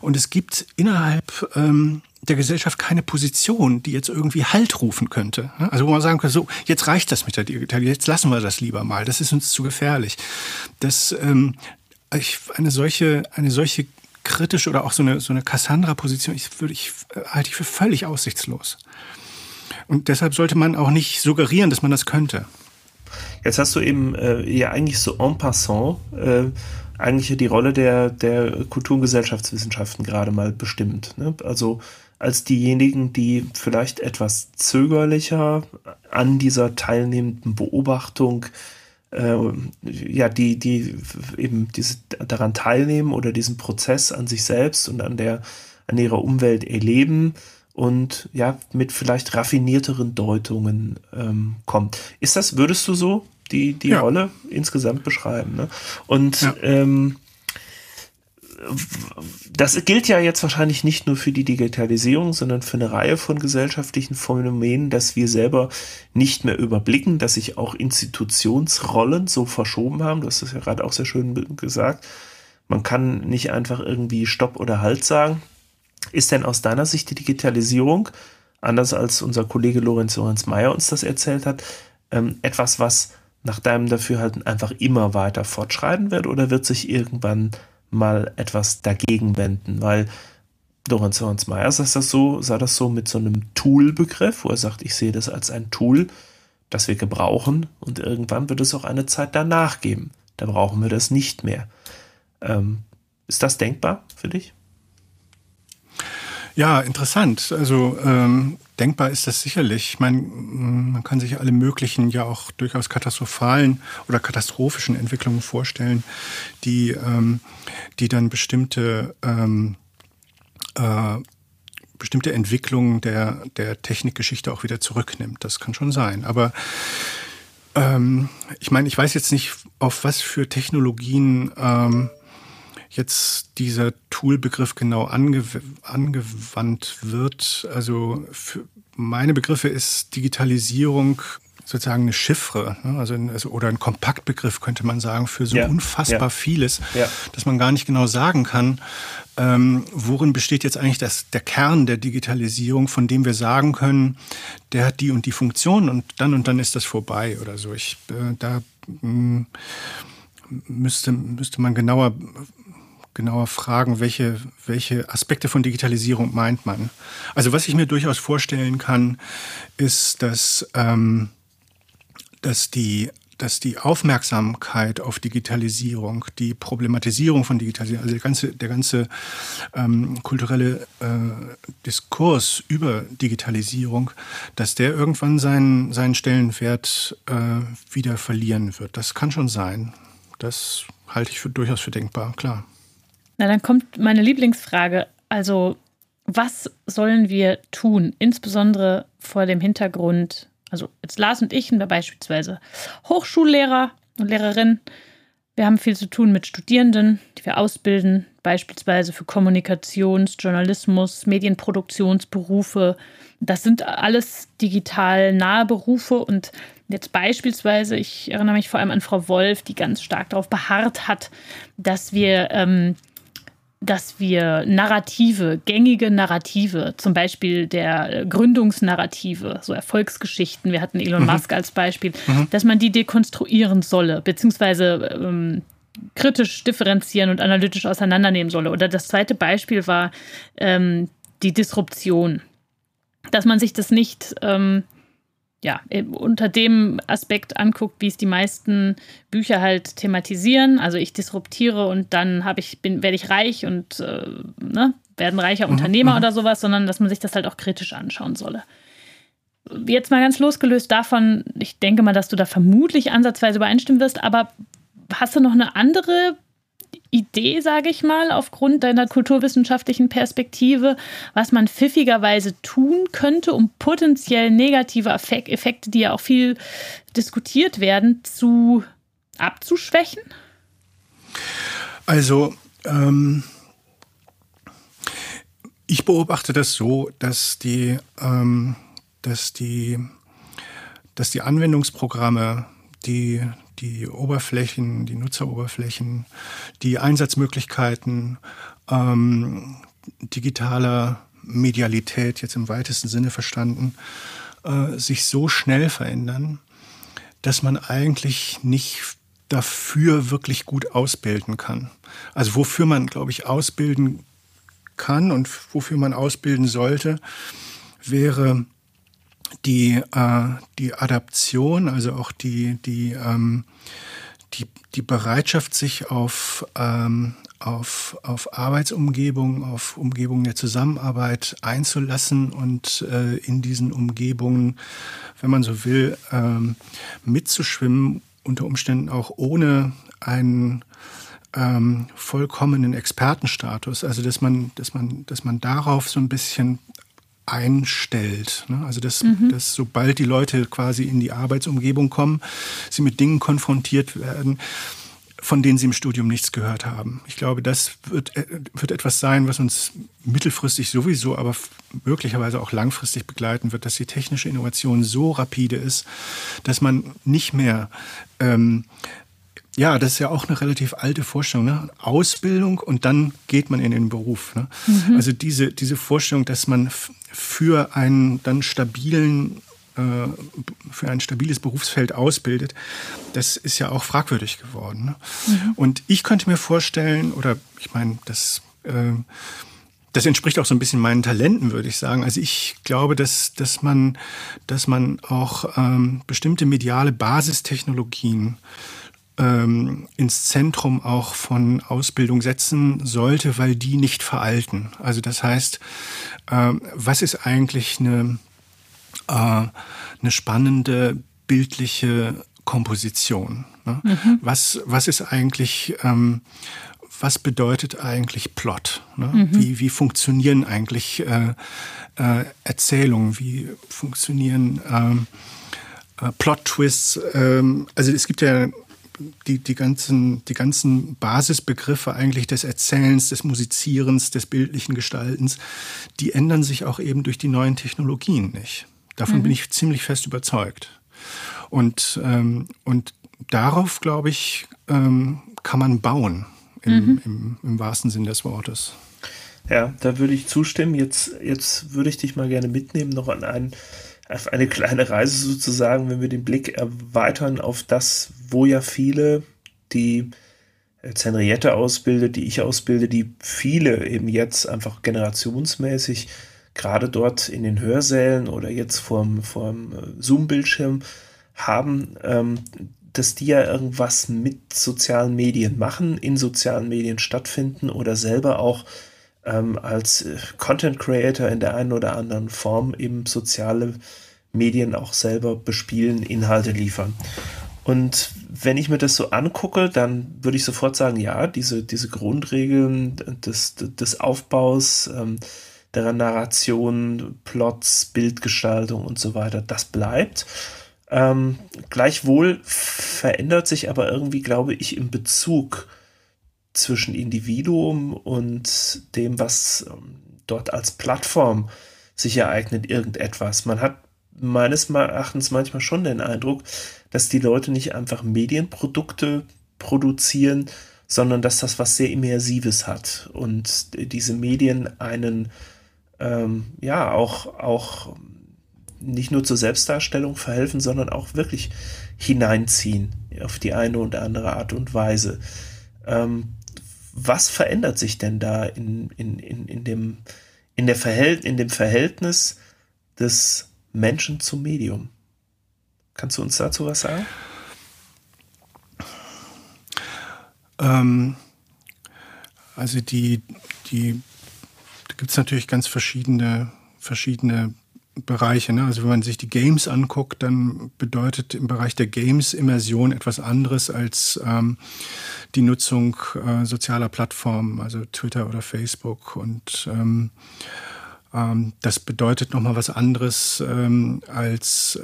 Und es gibt innerhalb ähm, der Gesellschaft keine Position, die jetzt irgendwie Halt rufen könnte. Also wo man sagen könnte, so, jetzt reicht das mit der Digitalisierung, jetzt lassen wir das lieber mal, das ist uns zu gefährlich. Das, ähm, ich, eine solche, eine solche kritische oder auch so eine, so eine Cassandra-Position, ich, ich, äh, halte ich für völlig aussichtslos. Und deshalb sollte man auch nicht suggerieren, dass man das könnte. Jetzt hast du eben äh, ja eigentlich so en passant äh, eigentlich die Rolle der, der Kultur- und Gesellschaftswissenschaften gerade mal bestimmt. Ne? Also als diejenigen, die vielleicht etwas zögerlicher an dieser teilnehmenden Beobachtung äh, ja, die, die eben diese, daran teilnehmen oder diesen Prozess an sich selbst und an der, an ihrer Umwelt erleben und ja, mit vielleicht raffinierteren Deutungen ähm, kommt. Ist das, würdest du so die, die ja. Rolle insgesamt beschreiben? Ne? Und ja. ähm, das gilt ja jetzt wahrscheinlich nicht nur für die Digitalisierung, sondern für eine Reihe von gesellschaftlichen Phänomenen, dass wir selber nicht mehr überblicken, dass sich auch Institutionsrollen so verschoben haben. Du hast das ja gerade auch sehr schön gesagt. Man kann nicht einfach irgendwie Stopp oder Halt sagen. Ist denn aus deiner Sicht die Digitalisierung, anders als unser Kollege Lorenz Lorenz Meyer uns das erzählt hat, ähm, etwas, was nach deinem Dafürhalten einfach immer weiter fortschreiten wird oder wird sich irgendwann mal etwas dagegen wenden, weil Lorenz Lorenz Meyer sah das so, sah das so mit so einem Tool-Begriff, wo er sagt, ich sehe das als ein Tool, das wir gebrauchen und irgendwann wird es auch eine Zeit danach geben. Da brauchen wir das nicht mehr. Ähm, ist das denkbar für dich? Ja, interessant. Also ähm, denkbar ist das sicherlich. Ich meine, man kann sich alle möglichen, ja auch durchaus katastrophalen oder katastrophischen Entwicklungen vorstellen, die, ähm, die dann bestimmte ähm, äh, bestimmte Entwicklungen der, der Technikgeschichte auch wieder zurücknimmt. Das kann schon sein. Aber ähm, ich meine, ich weiß jetzt nicht, auf was für Technologien ähm, jetzt dieser Toolbegriff genau ange angewandt wird. Also für meine Begriffe ist Digitalisierung sozusagen eine Chiffre, ne? also, also, oder ein Kompaktbegriff könnte man sagen für so ja, unfassbar ja. vieles, ja. dass man gar nicht genau sagen kann, ähm, worin besteht jetzt eigentlich das, der Kern der Digitalisierung, von dem wir sagen können, der hat die und die Funktion und dann und dann ist das vorbei oder so. Ich, äh, da mh, mm, müsste, müsste man genauer genauer fragen, welche, welche Aspekte von Digitalisierung meint man. Also was ich mir durchaus vorstellen kann, ist, dass, ähm, dass die dass die Aufmerksamkeit auf Digitalisierung, die Problematisierung von Digitalisierung, also der ganze, der ganze ähm, kulturelle äh, Diskurs über Digitalisierung, dass der irgendwann seinen, seinen Stellenwert äh, wieder verlieren wird. Das kann schon sein. Das halte ich für, durchaus für denkbar, klar. Na, dann kommt meine Lieblingsfrage. Also, was sollen wir tun, insbesondere vor dem Hintergrund, also jetzt Lars und ich, und beispielsweise Hochschullehrer und Lehrerinnen, wir haben viel zu tun mit Studierenden, die wir ausbilden, beispielsweise für Kommunikations-, Journalismus, Medienproduktionsberufe. Das sind alles digital nahe Berufe und jetzt beispielsweise, ich erinnere mich vor allem an Frau Wolf, die ganz stark darauf beharrt hat, dass wir ähm, dass wir Narrative, gängige Narrative, zum Beispiel der Gründungsnarrative, so Erfolgsgeschichten, wir hatten Elon mhm. Musk als Beispiel, mhm. dass man die dekonstruieren solle, beziehungsweise ähm, kritisch differenzieren und analytisch auseinandernehmen solle. Oder das zweite Beispiel war ähm, die Disruption. Dass man sich das nicht ähm, ja, unter dem Aspekt anguckt, wie es die meisten Bücher halt thematisieren. Also ich disruptiere und dann habe ich, bin, werde ich reich und äh, ne, werde ein reicher mhm, Unternehmer mhm. oder sowas, sondern dass man sich das halt auch kritisch anschauen solle. Jetzt mal ganz losgelöst davon, ich denke mal, dass du da vermutlich ansatzweise übereinstimmen wirst, aber hast du noch eine andere Idee, sage ich mal, aufgrund deiner kulturwissenschaftlichen Perspektive, was man pfiffigerweise tun könnte, um potenziell negative Effekte, die ja auch viel diskutiert werden, zu abzuschwächen? Also, ähm, ich beobachte das so, dass die, ähm, dass die, dass die Anwendungsprogramme, die die Oberflächen, die Nutzeroberflächen, die Einsatzmöglichkeiten ähm, digitaler Medialität jetzt im weitesten Sinne verstanden, äh, sich so schnell verändern, dass man eigentlich nicht dafür wirklich gut ausbilden kann. Also wofür man, glaube ich, ausbilden kann und wofür man ausbilden sollte, wäre die, äh, die Adaption, also auch die, die, ähm, die, die Bereitschaft, sich auf, ähm, auf, auf Arbeitsumgebungen, auf Umgebungen der Zusammenarbeit einzulassen und äh, in diesen Umgebungen, wenn man so will, ähm, mitzuschwimmen, unter Umständen auch ohne einen ähm, vollkommenen Expertenstatus. Also dass man, dass man, dass man darauf so ein bisschen einstellt. Ne? Also dass, mhm. dass sobald die Leute quasi in die Arbeitsumgebung kommen, sie mit Dingen konfrontiert werden, von denen sie im Studium nichts gehört haben. Ich glaube, das wird, äh, wird etwas sein, was uns mittelfristig sowieso, aber möglicherweise auch langfristig begleiten wird, dass die technische Innovation so rapide ist, dass man nicht mehr ähm, ja, das ist ja auch eine relativ alte Vorstellung. Ne? Ausbildung und dann geht man in den Beruf. Ne? Mhm. Also diese, diese Vorstellung, dass man für einen dann stabilen äh, für ein stabiles Berufsfeld ausbildet, das ist ja auch fragwürdig geworden. Ne? Mhm. Und ich könnte mir vorstellen, oder ich meine, das, äh, das entspricht auch so ein bisschen meinen Talenten, würde ich sagen. Also ich glaube, dass, dass, man, dass man auch ähm, bestimmte mediale Basistechnologien ähm, ins Zentrum auch von Ausbildung setzen sollte, weil die nicht veralten. Also das heißt, ähm, was ist eigentlich eine, äh, eine spannende bildliche Komposition? Ne? Mhm. Was, was ist eigentlich, ähm, was bedeutet eigentlich Plot? Ne? Mhm. Wie, wie funktionieren eigentlich äh, äh, Erzählungen? Wie funktionieren ähm, äh, Plot-Twists? Ähm, also es gibt ja die, die, ganzen, die ganzen Basisbegriffe eigentlich des Erzählens, des Musizierens, des bildlichen Gestaltens, die ändern sich auch eben durch die neuen Technologien nicht. Davon mhm. bin ich ziemlich fest überzeugt. Und, ähm, und darauf, glaube ich, ähm, kann man bauen, im, mhm. im, im wahrsten Sinn des Wortes. Ja, da würde ich zustimmen. Jetzt, jetzt würde ich dich mal gerne mitnehmen, noch an einen auf eine kleine Reise sozusagen, wenn wir den Blick erweitern auf das, wo ja viele, die Henriette ausbildet, die ich ausbilde, die viele eben jetzt einfach generationsmäßig gerade dort in den Hörsälen oder jetzt vorm, vorm äh, Zoom-Bildschirm haben, ähm, dass die ja irgendwas mit sozialen Medien machen, in sozialen Medien stattfinden oder selber auch ähm, als äh, Content Creator in der einen oder anderen Form eben soziale Medien auch selber bespielen, Inhalte liefern. Und wenn ich mir das so angucke, dann würde ich sofort sagen, ja, diese, diese Grundregeln des, des Aufbaus, ähm, der Narration, Plots, Bildgestaltung und so weiter, das bleibt. Ähm, gleichwohl verändert sich aber irgendwie, glaube ich, im Bezug zwischen Individuum und dem, was ähm, dort als Plattform sich ereignet, irgendetwas. Man hat meines Erachtens manchmal schon den Eindruck, dass die Leute nicht einfach Medienprodukte produzieren, sondern dass das was sehr Immersives hat und diese Medien einen ähm, ja auch, auch nicht nur zur Selbstdarstellung verhelfen, sondern auch wirklich hineinziehen auf die eine oder andere Art und Weise. Ähm, was verändert sich denn da in, in, in, in, dem, in, der Verhält in dem Verhältnis des Menschen zum Medium? Kannst du uns dazu was sagen? Ähm, also die, die, da gibt es natürlich ganz verschiedene, verschiedene Bereiche. Ne? Also wenn man sich die Games anguckt, dann bedeutet im Bereich der Games Immersion etwas anderes als ähm, die Nutzung äh, sozialer Plattformen, also Twitter oder Facebook. Und ähm, ähm, das bedeutet nochmal was anderes ähm, als,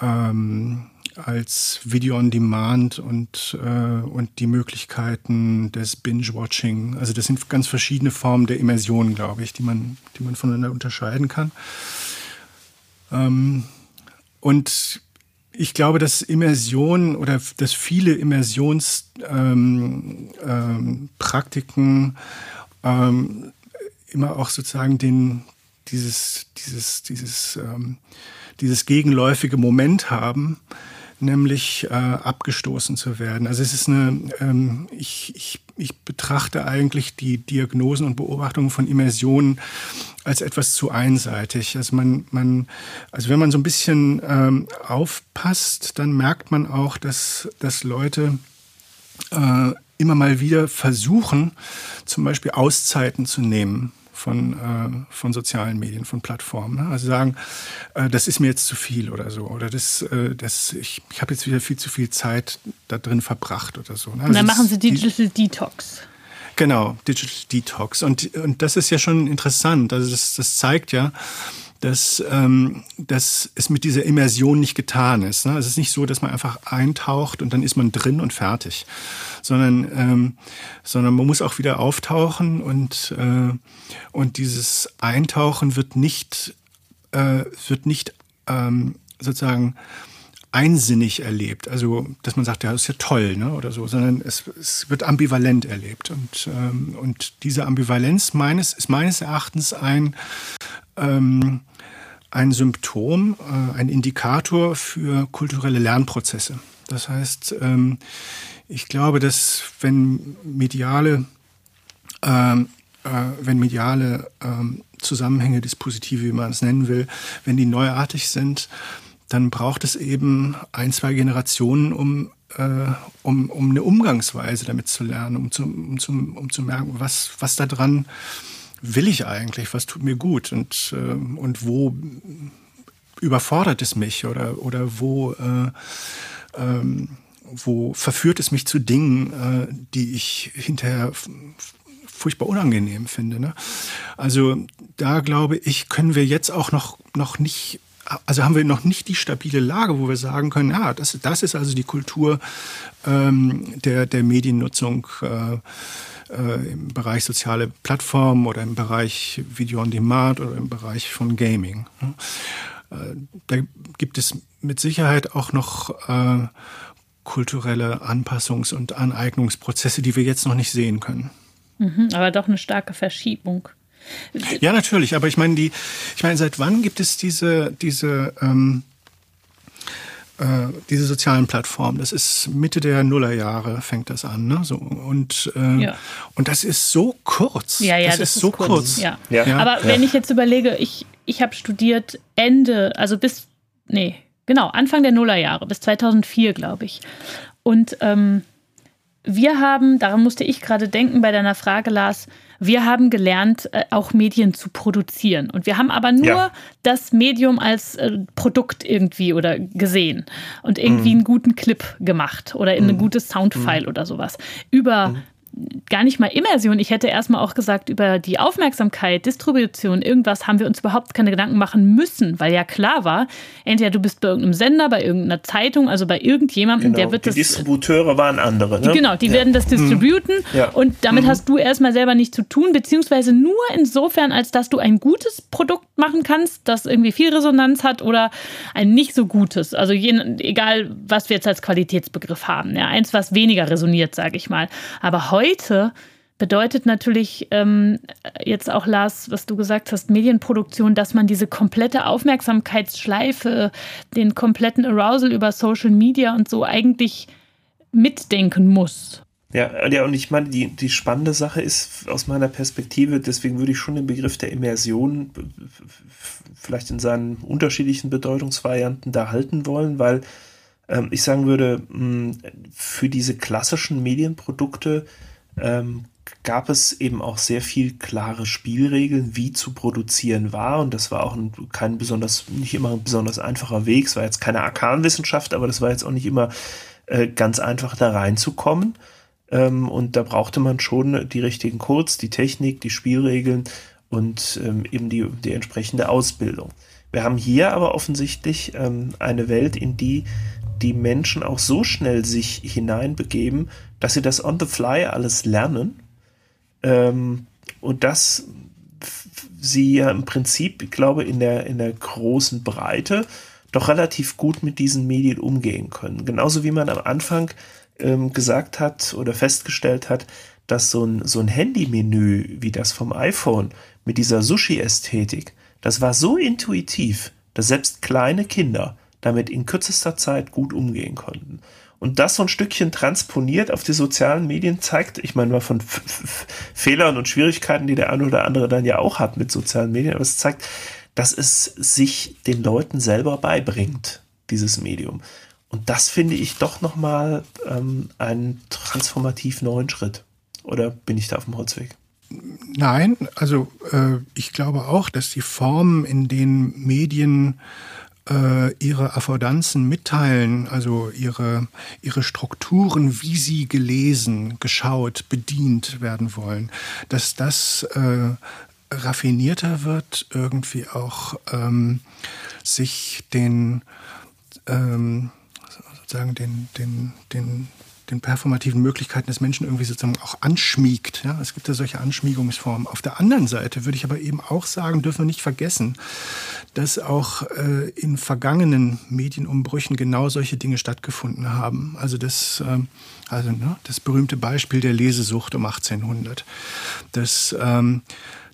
ähm, ähm, als Video on Demand und, äh, und die Möglichkeiten des Binge-Watching. Also das sind ganz verschiedene Formen der Immersion, glaube ich, die man, die man voneinander unterscheiden kann. Ähm, und ich glaube, dass Immersion oder dass viele Immersionspraktiken ähm, ähm, immer auch sozusagen den, dieses, dieses, dieses, ähm, dieses gegenläufige Moment haben, nämlich äh, abgestoßen zu werden. Also es ist eine, ähm, ich, ich, ich betrachte eigentlich die Diagnosen und Beobachtungen von Immersionen als etwas zu einseitig. Also man, man, also wenn man so ein bisschen ähm, aufpasst, dann merkt man auch, dass, dass Leute äh, immer mal wieder versuchen, zum Beispiel Auszeiten zu nehmen von, äh, von sozialen Medien, von Plattformen. Ne? Also sagen, äh, das ist mir jetzt zu viel oder so. Oder das, äh, das, ich, ich habe jetzt wieder viel zu viel Zeit da drin verbracht oder so. Ne? Also Und dann machen sie Digital die, Detox. Genau, Digital Detox. Und, und das ist ja schon interessant. Also das, das zeigt ja, dass, ähm, dass es mit dieser Immersion nicht getan ist. Ne? Es ist nicht so, dass man einfach eintaucht und dann ist man drin und fertig, sondern, ähm, sondern man muss auch wieder auftauchen und, äh, und dieses Eintauchen wird nicht, äh, wird nicht ähm, sozusagen einsinnig erlebt. Also, dass man sagt, ja, das ist ja toll, ne, oder so, sondern es, es wird ambivalent erlebt. Und, ähm, und diese Ambivalenz meines, ist meines Erachtens ein, ähm, ein Symptom, äh, ein Indikator für kulturelle Lernprozesse. Das heißt, ähm, ich glaube, dass wenn mediale, ähm, äh, wenn mediale ähm, Zusammenhänge, Dispositive, wie man es nennen will, wenn die neuartig sind, dann braucht es eben ein, zwei Generationen, um, äh, um, um eine Umgangsweise damit zu lernen, um zu, um zu, um zu merken, was, was da dran will ich eigentlich, was tut mir gut und, äh, und wo überfordert es mich oder, oder wo, äh, ähm, wo verführt es mich zu Dingen, äh, die ich hinterher furchtbar unangenehm finde. Ne? Also da glaube ich, können wir jetzt auch noch, noch nicht also haben wir noch nicht die stabile Lage, wo wir sagen können, ja, das, das ist also die Kultur ähm, der, der Mediennutzung äh, äh, im Bereich soziale Plattformen oder im Bereich Video on Demand oder im Bereich von Gaming. Äh, da gibt es mit Sicherheit auch noch äh, kulturelle Anpassungs- und Aneignungsprozesse, die wir jetzt noch nicht sehen können. Mhm, aber doch eine starke Verschiebung. Ja, natürlich. Aber ich meine, die, ich meine, seit wann gibt es diese, diese, ähm, äh, diese sozialen Plattformen? Das ist Mitte der Nullerjahre fängt das an, ne? So und äh, ja. und das ist so kurz. Ja, ja, das, das ist, ist, so kurz. kurz. Ja. ja. Aber wenn ich jetzt überlege, ich ich habe studiert Ende, also bis nee, genau Anfang der Nullerjahre bis 2004, glaube ich. Und ähm, wir haben, daran musste ich gerade denken bei deiner Frage, Lars, wir haben gelernt, äh, auch Medien zu produzieren. Und wir haben aber nur ja. das Medium als äh, Produkt irgendwie oder gesehen und irgendwie mhm. einen guten Clip gemacht oder in mhm. ein gutes Soundfile mhm. oder sowas. Über mhm gar nicht mal Immersion. Ich hätte erstmal auch gesagt, über die Aufmerksamkeit, Distribution, irgendwas haben wir uns überhaupt keine Gedanken machen müssen, weil ja klar war, entweder du bist bei irgendeinem Sender, bei irgendeiner Zeitung, also bei irgendjemandem, genau. der wird die das. Die Distributeure waren andere, ne? Genau, die ja. werden das distributen mhm. ja. und damit mhm. hast du erstmal selber nichts zu tun, beziehungsweise nur insofern, als dass du ein gutes Produkt machen kannst, das irgendwie viel Resonanz hat oder ein nicht so gutes. Also je, egal, was wir jetzt als Qualitätsbegriff haben. Ja, eins, was weniger resoniert, sage ich mal. Aber heute heute bedeutet natürlich ähm, jetzt auch, Lars, was du gesagt hast, Medienproduktion, dass man diese komplette Aufmerksamkeitsschleife, den kompletten Arousal über Social Media und so eigentlich mitdenken muss. Ja, ja, und ich meine, die, die spannende Sache ist aus meiner Perspektive, deswegen würde ich schon den Begriff der Immersion vielleicht in seinen unterschiedlichen Bedeutungsvarianten da halten wollen, weil ähm, ich sagen würde, mh, für diese klassischen Medienprodukte ähm, gab es eben auch sehr viel klare Spielregeln, wie zu produzieren war. Und das war auch ein, kein besonders, nicht immer ein besonders einfacher Weg. Es war jetzt keine Arkanwissenschaft, aber das war jetzt auch nicht immer äh, ganz einfach da reinzukommen. Ähm, und da brauchte man schon die richtigen Codes, die Technik, die Spielregeln und ähm, eben die, die entsprechende Ausbildung. Wir haben hier aber offensichtlich ähm, eine Welt, in die die Menschen auch so schnell sich hineinbegeben, dass sie das on the fly alles lernen ähm, und dass sie ja im Prinzip, ich glaube, in der, in der großen Breite doch relativ gut mit diesen Medien umgehen können. Genauso wie man am Anfang ähm, gesagt hat oder festgestellt hat, dass so ein, so ein Handymenü wie das vom iPhone mit dieser Sushi-Ästhetik, das war so intuitiv, dass selbst kleine Kinder damit in kürzester Zeit gut umgehen konnten. und das so ein Stückchen transponiert auf die sozialen Medien zeigt, ich meine mal von F F Fehlern und Schwierigkeiten, die der eine oder andere dann ja auch hat mit sozialen Medien, aber es zeigt, dass es sich den Leuten selber beibringt, dieses Medium. Und das finde ich doch nochmal ähm, einen transformativ neuen Schritt. Oder bin ich da auf dem Holzweg? Nein, also äh, ich glaube auch, dass die Formen, in denen Medien ihre Affordanzen mitteilen, also ihre, ihre Strukturen, wie sie gelesen, geschaut, bedient werden wollen, dass das äh, raffinierter wird, irgendwie auch ähm, sich den, ähm, sozusagen den, den, den den performativen Möglichkeiten des Menschen irgendwie sozusagen auch anschmiegt. Ja? Es gibt ja solche Anschmiegungsformen. Auf der anderen Seite würde ich aber eben auch sagen, dürfen wir nicht vergessen, dass auch äh, in vergangenen Medienumbrüchen genau solche Dinge stattgefunden haben. Also das, äh, also, ne, das berühmte Beispiel der Lesesucht um 1800. Das, ähm,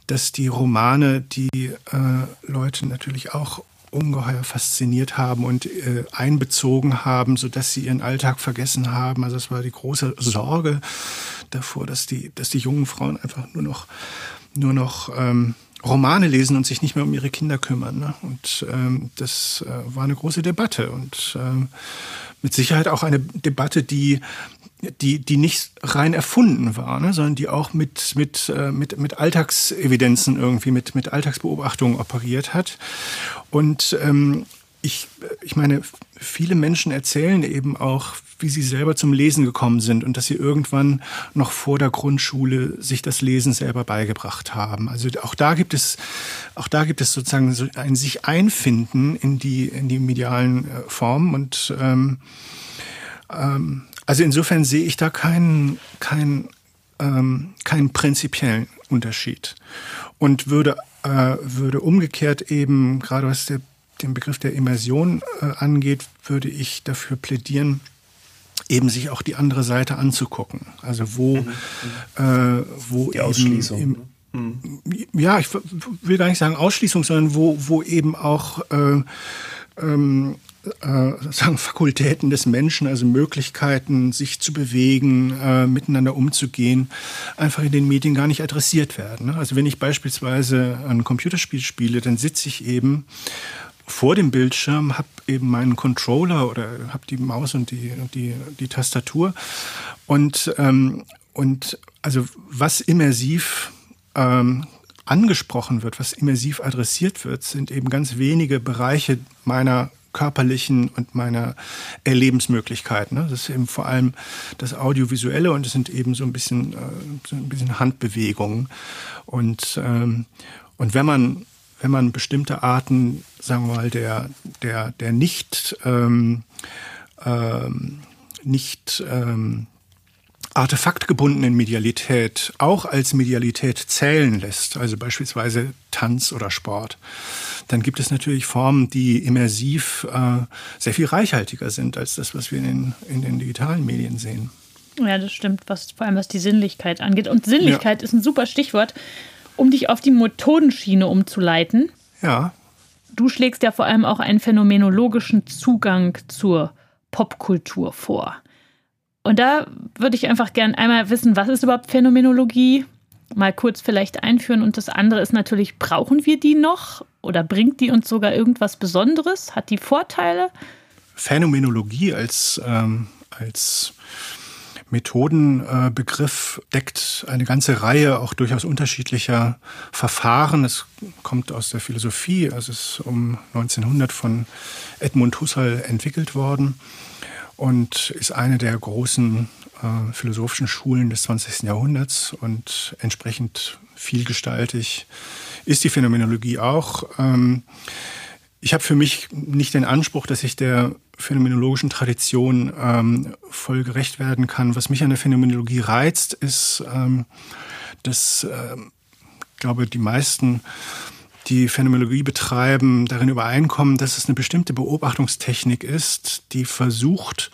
dass die Romane, die äh, Leute natürlich auch ungeheuer fasziniert haben und äh, einbezogen haben, sodass sie ihren Alltag vergessen haben. Also es war die große Sorge davor, dass die, dass die jungen Frauen einfach nur noch, nur noch ähm, Romane lesen und sich nicht mehr um ihre Kinder kümmern. Ne? Und ähm, das äh, war eine große Debatte und ähm, mit Sicherheit auch eine Debatte, die die, die nicht rein erfunden war, ne, sondern die auch mit, mit, äh, mit, mit Alltagsevidenzen irgendwie, mit, mit Alltagsbeobachtungen operiert hat. Und ähm, ich, ich meine, viele Menschen erzählen eben auch, wie sie selber zum Lesen gekommen sind und dass sie irgendwann noch vor der Grundschule sich das Lesen selber beigebracht haben. Also auch da gibt es, auch da gibt es sozusagen so ein sich einfinden in die, in die medialen äh, Formen und ähm, ähm, also insofern sehe ich da keinen, keinen, ähm, keinen prinzipiellen Unterschied und würde, äh, würde umgekehrt eben, gerade was der, den Begriff der Immersion äh, angeht, würde ich dafür plädieren, eben sich auch die andere Seite anzugucken. Also wo, mhm. äh, wo die Ausschließung. Im, ne? mhm. Ja, ich will gar nicht sagen Ausschließung, sondern wo, wo eben auch äh, ähm, äh, Fakultäten des Menschen, also Möglichkeiten, sich zu bewegen, äh, miteinander umzugehen, einfach in den Medien gar nicht adressiert werden. Ne? Also wenn ich beispielsweise ein Computerspiel spiele, dann sitze ich eben vor dem Bildschirm, habe eben meinen Controller oder habe die Maus und die, die, die Tastatur und, ähm, und also was immersiv ähm, angesprochen wird, was immersiv adressiert wird, sind eben ganz wenige Bereiche meiner körperlichen und meiner Erlebensmöglichkeiten. Ne? Das ist eben vor allem das Audiovisuelle und es sind eben so ein bisschen, äh, so ein bisschen Handbewegungen. Und, ähm, und wenn man wenn man bestimmte Arten, sagen wir mal, der, der, der nicht, ähm, ähm, nicht ähm, artefaktgebundenen Medialität auch als Medialität zählen lässt, also beispielsweise Tanz oder Sport, dann gibt es natürlich Formen, die immersiv äh, sehr viel reichhaltiger sind als das, was wir in den, in den digitalen Medien sehen. Ja, das stimmt, was, vor allem was die Sinnlichkeit angeht. Und Sinnlichkeit ja. ist ein super Stichwort, um dich auf die Methodenschiene umzuleiten. Ja. Du schlägst ja vor allem auch einen phänomenologischen Zugang zur Popkultur vor. Und da würde ich einfach gern einmal wissen, was ist überhaupt Phänomenologie? Mal kurz vielleicht einführen. Und das andere ist natürlich, brauchen wir die noch? Oder bringt die uns sogar irgendwas Besonderes? Hat die Vorteile? Phänomenologie als, ähm, als Methodenbegriff deckt eine ganze Reihe auch durchaus unterschiedlicher Verfahren. Es kommt aus der Philosophie, also es ist um 1900 von Edmund Husserl entwickelt worden und ist eine der großen äh, philosophischen Schulen des 20. Jahrhunderts und entsprechend vielgestaltig ist die Phänomenologie auch. Ähm, ich habe für mich nicht den Anspruch, dass ich der phänomenologischen Tradition ähm, voll gerecht werden kann. Was mich an der Phänomenologie reizt, ist, ähm, dass, äh, ich glaube, die meisten die Phänomenologie betreiben, darin übereinkommen, dass es eine bestimmte Beobachtungstechnik ist, die versucht,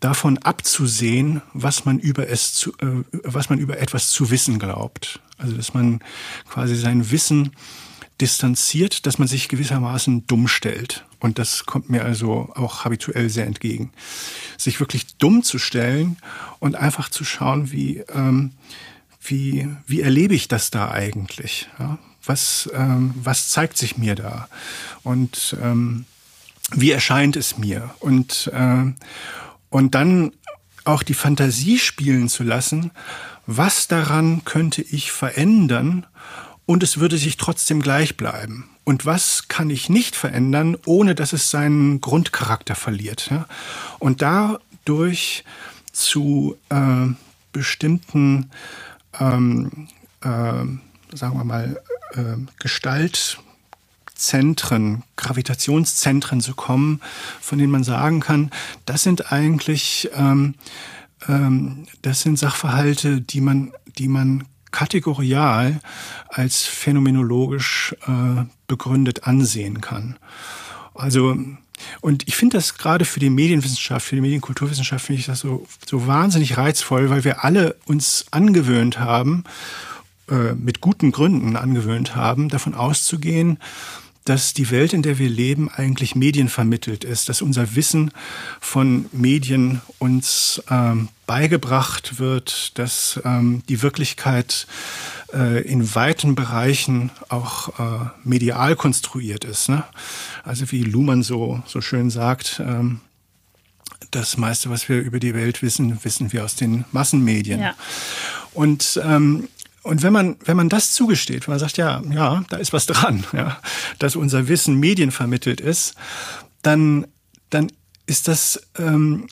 davon abzusehen, was man über es zu, äh, was man über etwas zu wissen glaubt. Also dass man quasi sein Wissen distanziert, dass man sich gewissermaßen dumm stellt. Und das kommt mir also auch habituell sehr entgegen. Sich wirklich dumm zu stellen und einfach zu schauen, wie, ähm, wie, wie erlebe ich das da eigentlich? Ja? Was, ähm, was zeigt sich mir da? Und ähm, wie erscheint es mir? Und, äh, und dann auch die Fantasie spielen zu lassen, was daran könnte ich verändern und es würde sich trotzdem gleich bleiben. Und was kann ich nicht verändern, ohne dass es seinen Grundcharakter verliert. Ja? Und dadurch zu äh, bestimmten, ähm, äh, sagen wir mal, äh, Gestaltzentren, Gravitationszentren zu kommen, von denen man sagen kann, das sind eigentlich, ähm, ähm, das sind Sachverhalte, die man, die man kategorial als phänomenologisch äh, begründet ansehen kann. Also und ich finde das gerade für die Medienwissenschaft, für die Medienkulturwissenschaft finde ich das so, so wahnsinnig reizvoll, weil wir alle uns angewöhnt haben, äh, mit guten Gründen angewöhnt haben, davon auszugehen, dass die Welt, in der wir leben, eigentlich medienvermittelt ist, dass unser Wissen von Medien uns ähm, beigebracht wird, dass ähm, die Wirklichkeit äh, in weiten Bereichen auch äh, medial konstruiert ist. Ne? Also wie Luhmann so, so schön sagt, ähm, das meiste, was wir über die Welt wissen, wissen wir aus den Massenmedien. Ja. Und ähm, und wenn man, wenn man das zugesteht, wenn man sagt, ja, ja, da ist was dran, [laughs] ja, dass unser Wissen medienvermittelt ist, dann, dann ist das, ähm,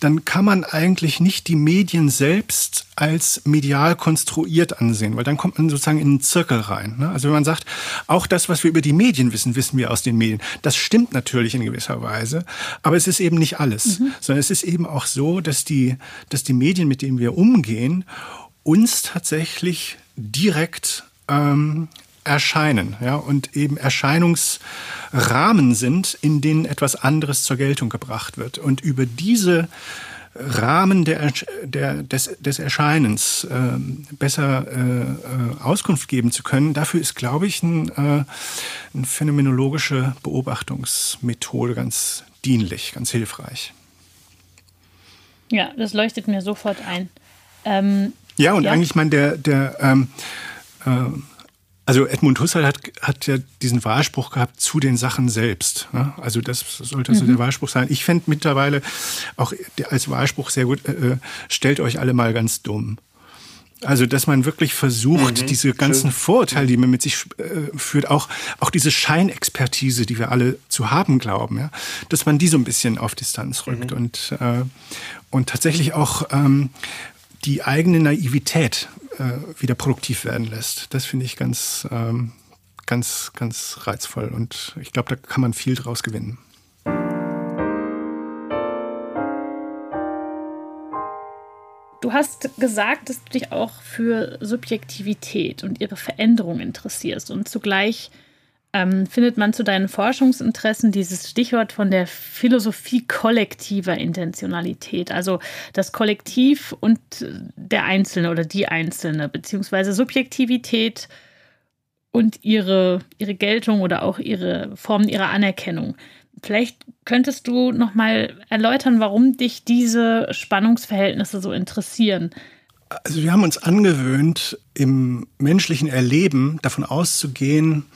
dann kann man eigentlich nicht die Medien selbst als medial konstruiert ansehen, weil dann kommt man sozusagen in einen Zirkel rein. Ne? Also wenn man sagt, auch das, was wir über die Medien wissen, wissen wir aus den Medien. Das stimmt natürlich in gewisser Weise, aber es ist eben nicht alles, mhm. sondern es ist eben auch so, dass die, dass die Medien, mit denen wir umgehen, uns tatsächlich direkt ähm, erscheinen ja, und eben Erscheinungsrahmen sind, in denen etwas anderes zur Geltung gebracht wird. Und über diese Rahmen der, der, des, des Erscheinens äh, besser äh, Auskunft geben zu können, dafür ist, glaube ich, ein, äh, eine phänomenologische Beobachtungsmethode ganz dienlich, ganz hilfreich. Ja, das leuchtet mir sofort ein. Ähm, ja, und ja. eigentlich, mein, der, der ähm, äh, also Edmund Husserl hat, hat ja diesen Wahlspruch gehabt zu den Sachen selbst. Ne? Also das sollte so mhm. der Wahlspruch sein. Ich fände mittlerweile auch als Wahlspruch sehr gut, äh, stellt euch alle mal ganz dumm. Also, dass man wirklich versucht, mhm, diese ganzen schön. Vorurteile, die man mit sich äh, führt, auch, auch diese Scheinexpertise, die wir alle zu haben glauben, ja, dass man die so ein bisschen auf Distanz rückt mhm. und, äh, und tatsächlich auch ähm, die eigene Naivität äh, wieder produktiv werden lässt. Das finde ich ganz, ähm, ganz, ganz reizvoll und ich glaube, da kann man viel draus gewinnen. Du hast gesagt, dass du dich auch für Subjektivität und ihre Veränderung interessierst und zugleich ähm, findet man zu deinen Forschungsinteressen dieses Stichwort von der Philosophie kollektiver Intentionalität, also das Kollektiv und der Einzelne oder die Einzelne, beziehungsweise Subjektivität und ihre, ihre Geltung oder auch ihre Formen ihrer Anerkennung. Vielleicht könntest du noch mal erläutern, warum dich diese Spannungsverhältnisse so interessieren. Also wir haben uns angewöhnt, im menschlichen Erleben davon auszugehen,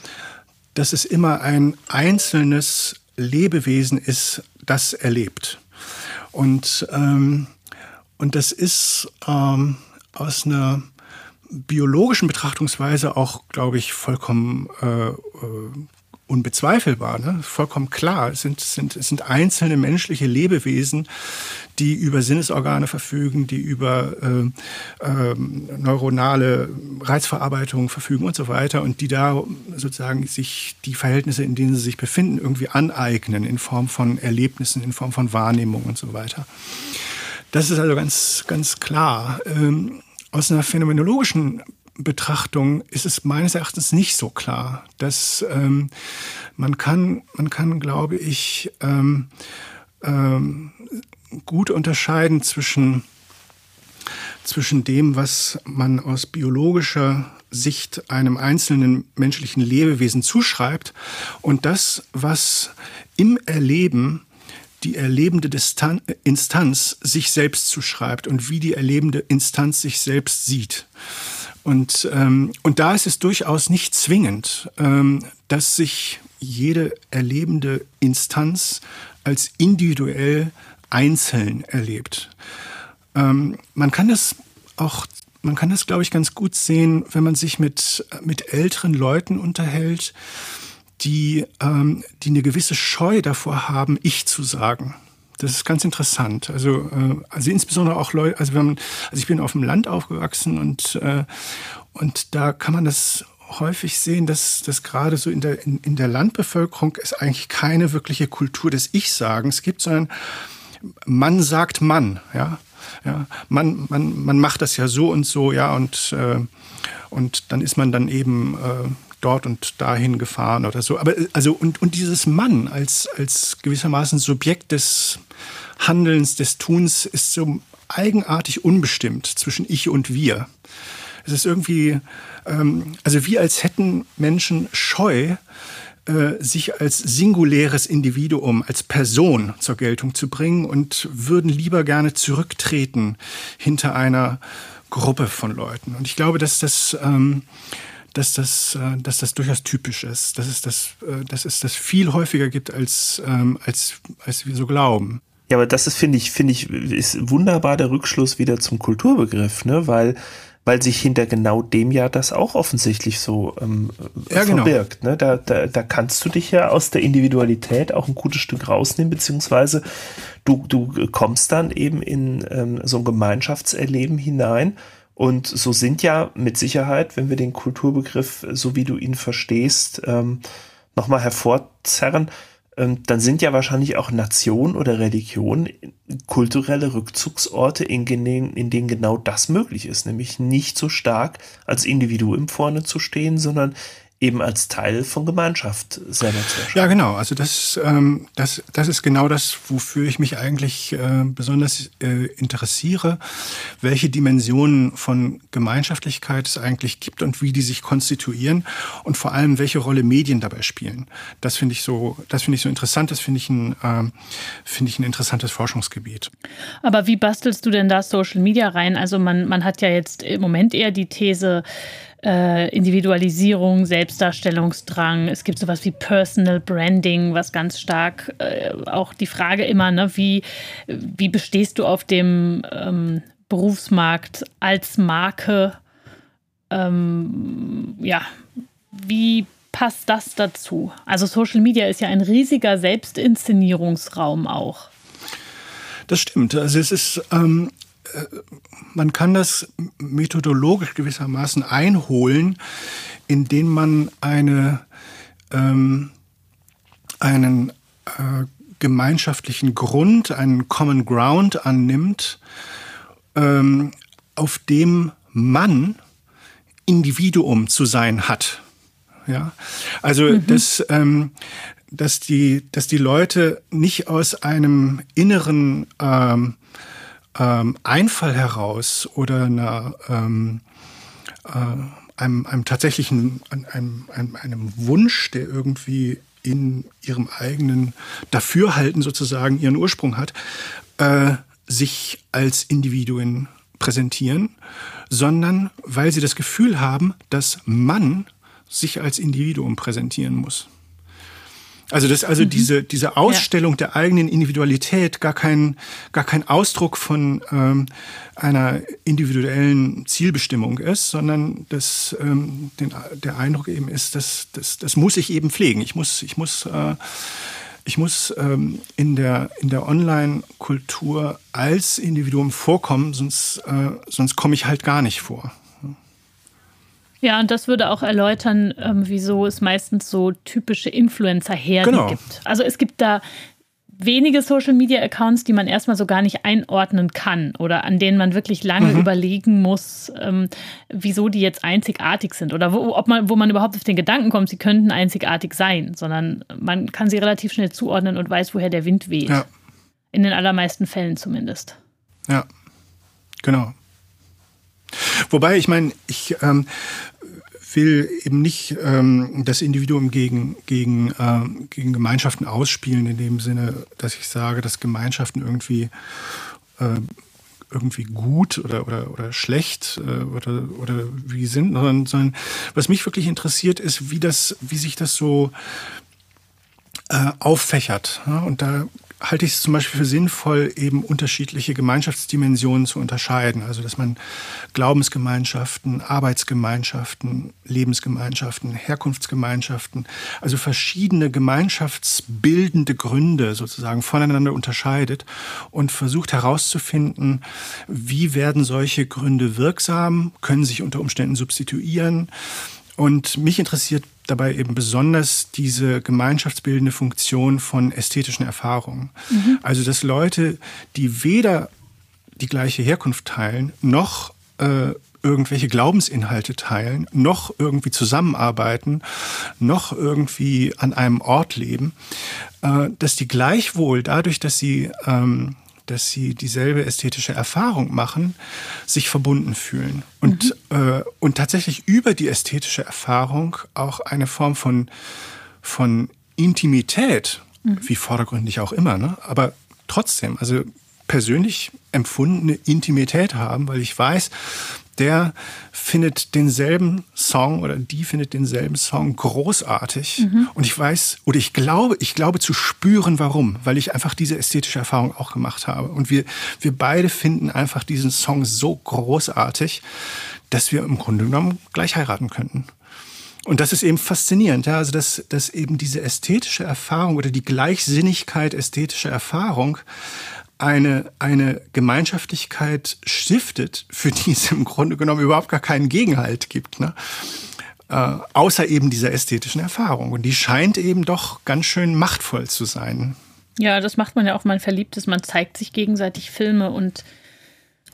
dass es immer ein einzelnes Lebewesen ist, das erlebt. Und, ähm, und das ist ähm, aus einer biologischen Betrachtungsweise auch, glaube ich, vollkommen äh, äh unbezweifelbar, ne? vollkommen klar. Es sind, sind, es sind einzelne menschliche Lebewesen, die über Sinnesorgane verfügen, die über äh, äh, neuronale Reizverarbeitung verfügen und so weiter und die da sozusagen sich die Verhältnisse, in denen sie sich befinden, irgendwie aneignen in Form von Erlebnissen, in Form von Wahrnehmung und so weiter. Das ist also ganz, ganz klar. Ähm, aus einer phänomenologischen Betrachtung ist es meines Erachtens nicht so klar, dass ähm, man kann, man kann, glaube ich, ähm, ähm, gut unterscheiden zwischen zwischen dem, was man aus biologischer Sicht einem einzelnen menschlichen Lebewesen zuschreibt und das, was im Erleben die erlebende Distan Instanz sich selbst zuschreibt und wie die erlebende Instanz sich selbst sieht. Und, ähm, und da ist es durchaus nicht zwingend, ähm, dass sich jede erlebende Instanz als individuell einzeln erlebt. Ähm, man kann das auch, man kann das, glaube ich, ganz gut sehen, wenn man sich mit, mit älteren Leuten unterhält, die, ähm, die eine gewisse Scheu davor haben, ich zu sagen. Das ist ganz interessant. Also, äh, also insbesondere auch Leute, also, wenn man, also ich bin auf dem Land aufgewachsen und, äh, und da kann man das häufig sehen, dass, dass gerade so in der, in, in der Landbevölkerung es eigentlich keine wirkliche Kultur des Ich-Sagens gibt, sondern man sagt Mann, ja. Ja, man, man, man macht das ja so und so, ja, und, äh, und dann ist man dann eben äh, dort und dahin gefahren oder so. Aber also und, und dieses Mann als, als gewissermaßen Subjekt des Handelns, des Tuns ist so eigenartig unbestimmt zwischen ich und wir. Es ist irgendwie, ähm, also wie als hätten Menschen Scheu, äh, sich als singuläres Individuum, als Person zur Geltung zu bringen und würden lieber gerne zurücktreten hinter einer Gruppe von Leuten. Und ich glaube, dass das ähm, dass das, äh, dass das durchaus typisch ist, dass es das, äh, dass es das viel häufiger gibt, als, ähm, als, als wir so glauben. Ja, aber das ist, finde ich, finde ich, ist wunderbar der Rückschluss wieder zum Kulturbegriff, ne? Weil, weil sich hinter genau dem ja das auch offensichtlich so ähm, ja, genau. verbirgt. Genau. Ne? Da, da, da kannst du dich ja aus der Individualität auch ein gutes Stück rausnehmen, beziehungsweise du, du kommst dann eben in ähm, so ein Gemeinschaftserleben hinein und so sind ja mit Sicherheit, wenn wir den Kulturbegriff, so wie du ihn verstehst, ähm, nochmal hervorzerren, ähm, dann sind ja wahrscheinlich auch Nation oder Religion kulturelle Rückzugsorte, in in denen genau das möglich ist, nämlich nicht so stark als Individuum vorne zu stehen, sondern eben als Teil von Gemeinschaft selber zu erschaffen. Ja, genau. Also das, ähm, das, das ist genau das, wofür ich mich eigentlich äh, besonders äh, interessiere, welche Dimensionen von Gemeinschaftlichkeit es eigentlich gibt und wie die sich konstituieren und vor allem, welche Rolle Medien dabei spielen. Das finde ich so, das finde ich so interessant. Das finde ich ein, äh, finde ich ein interessantes Forschungsgebiet. Aber wie bastelst du denn da Social Media rein? Also man, man hat ja jetzt im Moment eher die These, äh, Individualisierung, Selbstdarstellungsdrang. Es gibt sowas wie Personal Branding, was ganz stark äh, auch die Frage immer, ne, wie, wie bestehst du auf dem ähm, Berufsmarkt als Marke? Ähm, ja, wie passt das dazu? Also Social Media ist ja ein riesiger Selbstinszenierungsraum auch. Das stimmt. Also es ist ähm, man kann das methodologisch gewissermaßen einholen, indem man eine, ähm, einen äh, gemeinschaftlichen Grund, einen Common Ground annimmt, ähm, auf dem man Individuum zu sein hat. Ja, also mhm. das, ähm, dass die, dass die Leute nicht aus einem inneren ähm, ähm, Einfall heraus oder einer, ähm, äh, einem, einem tatsächlichen, einem, einem, einem Wunsch, der irgendwie in ihrem eigenen Dafürhalten sozusagen ihren Ursprung hat, äh, sich als Individuen präsentieren, sondern weil sie das Gefühl haben, dass man sich als Individuum präsentieren muss. Also dass also mhm. diese, diese Ausstellung ja. der eigenen Individualität gar kein, gar kein Ausdruck von ähm, einer individuellen Zielbestimmung ist, sondern dass ähm, den, der Eindruck eben ist, dass das, das muss ich eben pflegen. Ich muss, ich muss, äh, ich muss ähm, in der, in der Online-Kultur als Individuum vorkommen, sonst, äh, sonst komme ich halt gar nicht vor. Ja, und das würde auch erläutern, ähm, wieso es meistens so typische Influencer-Herden genau. gibt. Also es gibt da wenige Social-Media-Accounts, die man erstmal so gar nicht einordnen kann oder an denen man wirklich lange mhm. überlegen muss, ähm, wieso die jetzt einzigartig sind oder wo, ob man, wo man überhaupt auf den Gedanken kommt, sie könnten einzigartig sein, sondern man kann sie relativ schnell zuordnen und weiß, woher der Wind weht. Ja. In den allermeisten Fällen zumindest. Ja, genau. Wobei, ich meine, ich, ähm, will eben nicht ähm, das Individuum gegen, gegen, äh, gegen Gemeinschaften ausspielen, in dem Sinne, dass ich sage, dass Gemeinschaften irgendwie äh, irgendwie gut oder, oder, oder schlecht äh, oder, oder wie sind, sondern, was mich wirklich interessiert, ist, wie das, wie sich das so äh, auffächert. Und da halte ich es zum Beispiel für sinnvoll, eben unterschiedliche Gemeinschaftsdimensionen zu unterscheiden. Also dass man Glaubensgemeinschaften, Arbeitsgemeinschaften, Lebensgemeinschaften, Herkunftsgemeinschaften, also verschiedene gemeinschaftsbildende Gründe sozusagen voneinander unterscheidet und versucht herauszufinden, wie werden solche Gründe wirksam, können sich unter Umständen substituieren. Und mich interessiert dabei eben besonders diese gemeinschaftsbildende Funktion von ästhetischen Erfahrungen. Mhm. Also dass Leute, die weder die gleiche Herkunft teilen, noch äh, irgendwelche Glaubensinhalte teilen, noch irgendwie zusammenarbeiten, noch irgendwie an einem Ort leben, äh, dass die gleichwohl dadurch, dass sie ähm, dass sie dieselbe ästhetische Erfahrung machen, sich verbunden fühlen und, mhm. äh, und tatsächlich über die ästhetische Erfahrung auch eine Form von, von Intimität, mhm. wie vordergründig auch immer, ne? aber trotzdem, also persönlich empfundene Intimität haben, weil ich weiß, der findet denselben Song oder die findet denselben Song großartig. Mhm. Und ich weiß, oder ich glaube, ich glaube zu spüren, warum, weil ich einfach diese ästhetische Erfahrung auch gemacht habe. Und wir, wir beide finden einfach diesen Song so großartig, dass wir im Grunde genommen gleich heiraten könnten. Und das ist eben faszinierend, ja, also dass, dass eben diese ästhetische Erfahrung oder die Gleichsinnigkeit ästhetischer Erfahrung eine, eine Gemeinschaftlichkeit stiftet, für die es im Grunde genommen überhaupt gar keinen Gegenhalt gibt. Ne? Äh, außer eben dieser ästhetischen Erfahrung. Und die scheint eben doch ganz schön machtvoll zu sein. Ja, das macht man ja auch, man verliebt ist, man zeigt sich gegenseitig Filme und,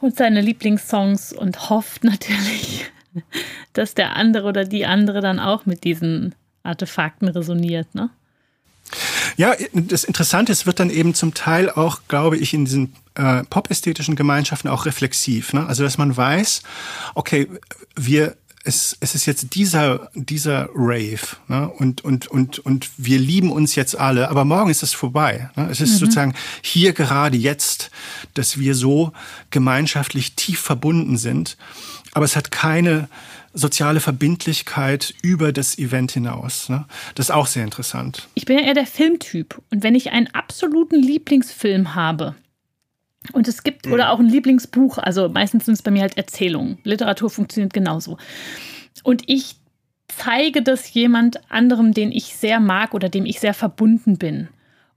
und seine Lieblingssongs und hofft natürlich, [laughs] dass der andere oder die andere dann auch mit diesen Artefakten resoniert, ne? Ja, das Interessante ist, wird dann eben zum Teil auch, glaube ich, in diesen äh, pop-ästhetischen Gemeinschaften auch reflexiv. Ne? Also, dass man weiß, okay, wir es, es ist jetzt dieser, dieser Rave ne? und, und, und, und wir lieben uns jetzt alle, aber morgen ist es vorbei. Ne? Es ist mhm. sozusagen hier gerade jetzt, dass wir so gemeinschaftlich tief verbunden sind, aber es hat keine soziale Verbindlichkeit über das Event hinaus. Ne? Das ist auch sehr interessant. Ich bin ja eher der Filmtyp. Und wenn ich einen absoluten Lieblingsfilm habe, und es gibt, mhm. oder auch ein Lieblingsbuch, also meistens sind es bei mir halt Erzählungen. Literatur funktioniert genauso. Und ich zeige das jemand anderem, den ich sehr mag oder dem ich sehr verbunden bin.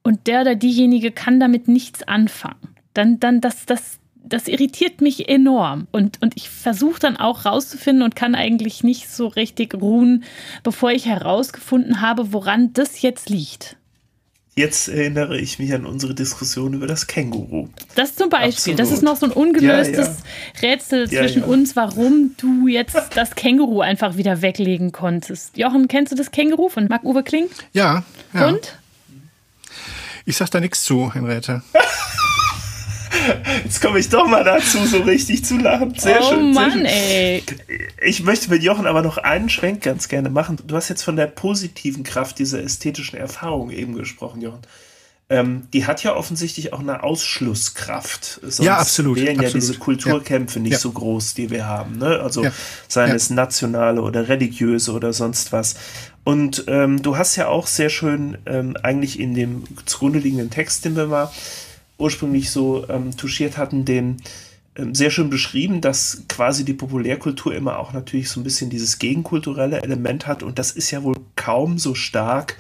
Und der oder diejenige kann damit nichts anfangen. Dann, dann, das, das, das irritiert mich enorm. Und, und ich versuche dann auch rauszufinden und kann eigentlich nicht so richtig ruhen, bevor ich herausgefunden habe, woran das jetzt liegt. Jetzt erinnere ich mich an unsere Diskussion über das Känguru. Das zum Beispiel. Absolut. Das ist noch so ein ungelöstes ja, ja. Rätsel zwischen ja, uns, warum du jetzt das Känguru einfach wieder weglegen konntest. Jochen, kennst du das Känguru von Marc-Uwe Kling? Ja, Und? Ich sag da nichts zu, Henriette. [laughs] Jetzt komme ich doch mal dazu, so richtig zu lachen. Sehr oh schön. Mann, schön. ey. Ich möchte mit Jochen aber noch einen Schwenk ganz gerne machen. Du hast jetzt von der positiven Kraft dieser ästhetischen Erfahrung eben gesprochen, Jochen. Ähm, die hat ja offensichtlich auch eine Ausschlusskraft. Sonst ja, absolut. wären absolut. ja diese Kulturkämpfe ja. nicht ja. so groß, die wir haben. Ne? Also ja. seien es nationale oder religiöse oder sonst was. Und ähm, du hast ja auch sehr schön ähm, eigentlich in dem zugrunde liegenden Text, den wir mal ursprünglich so ähm, touchiert hatten, den ähm, sehr schön beschrieben, dass quasi die Populärkultur immer auch natürlich so ein bisschen dieses gegenkulturelle Element hat. Und das ist ja wohl kaum so stark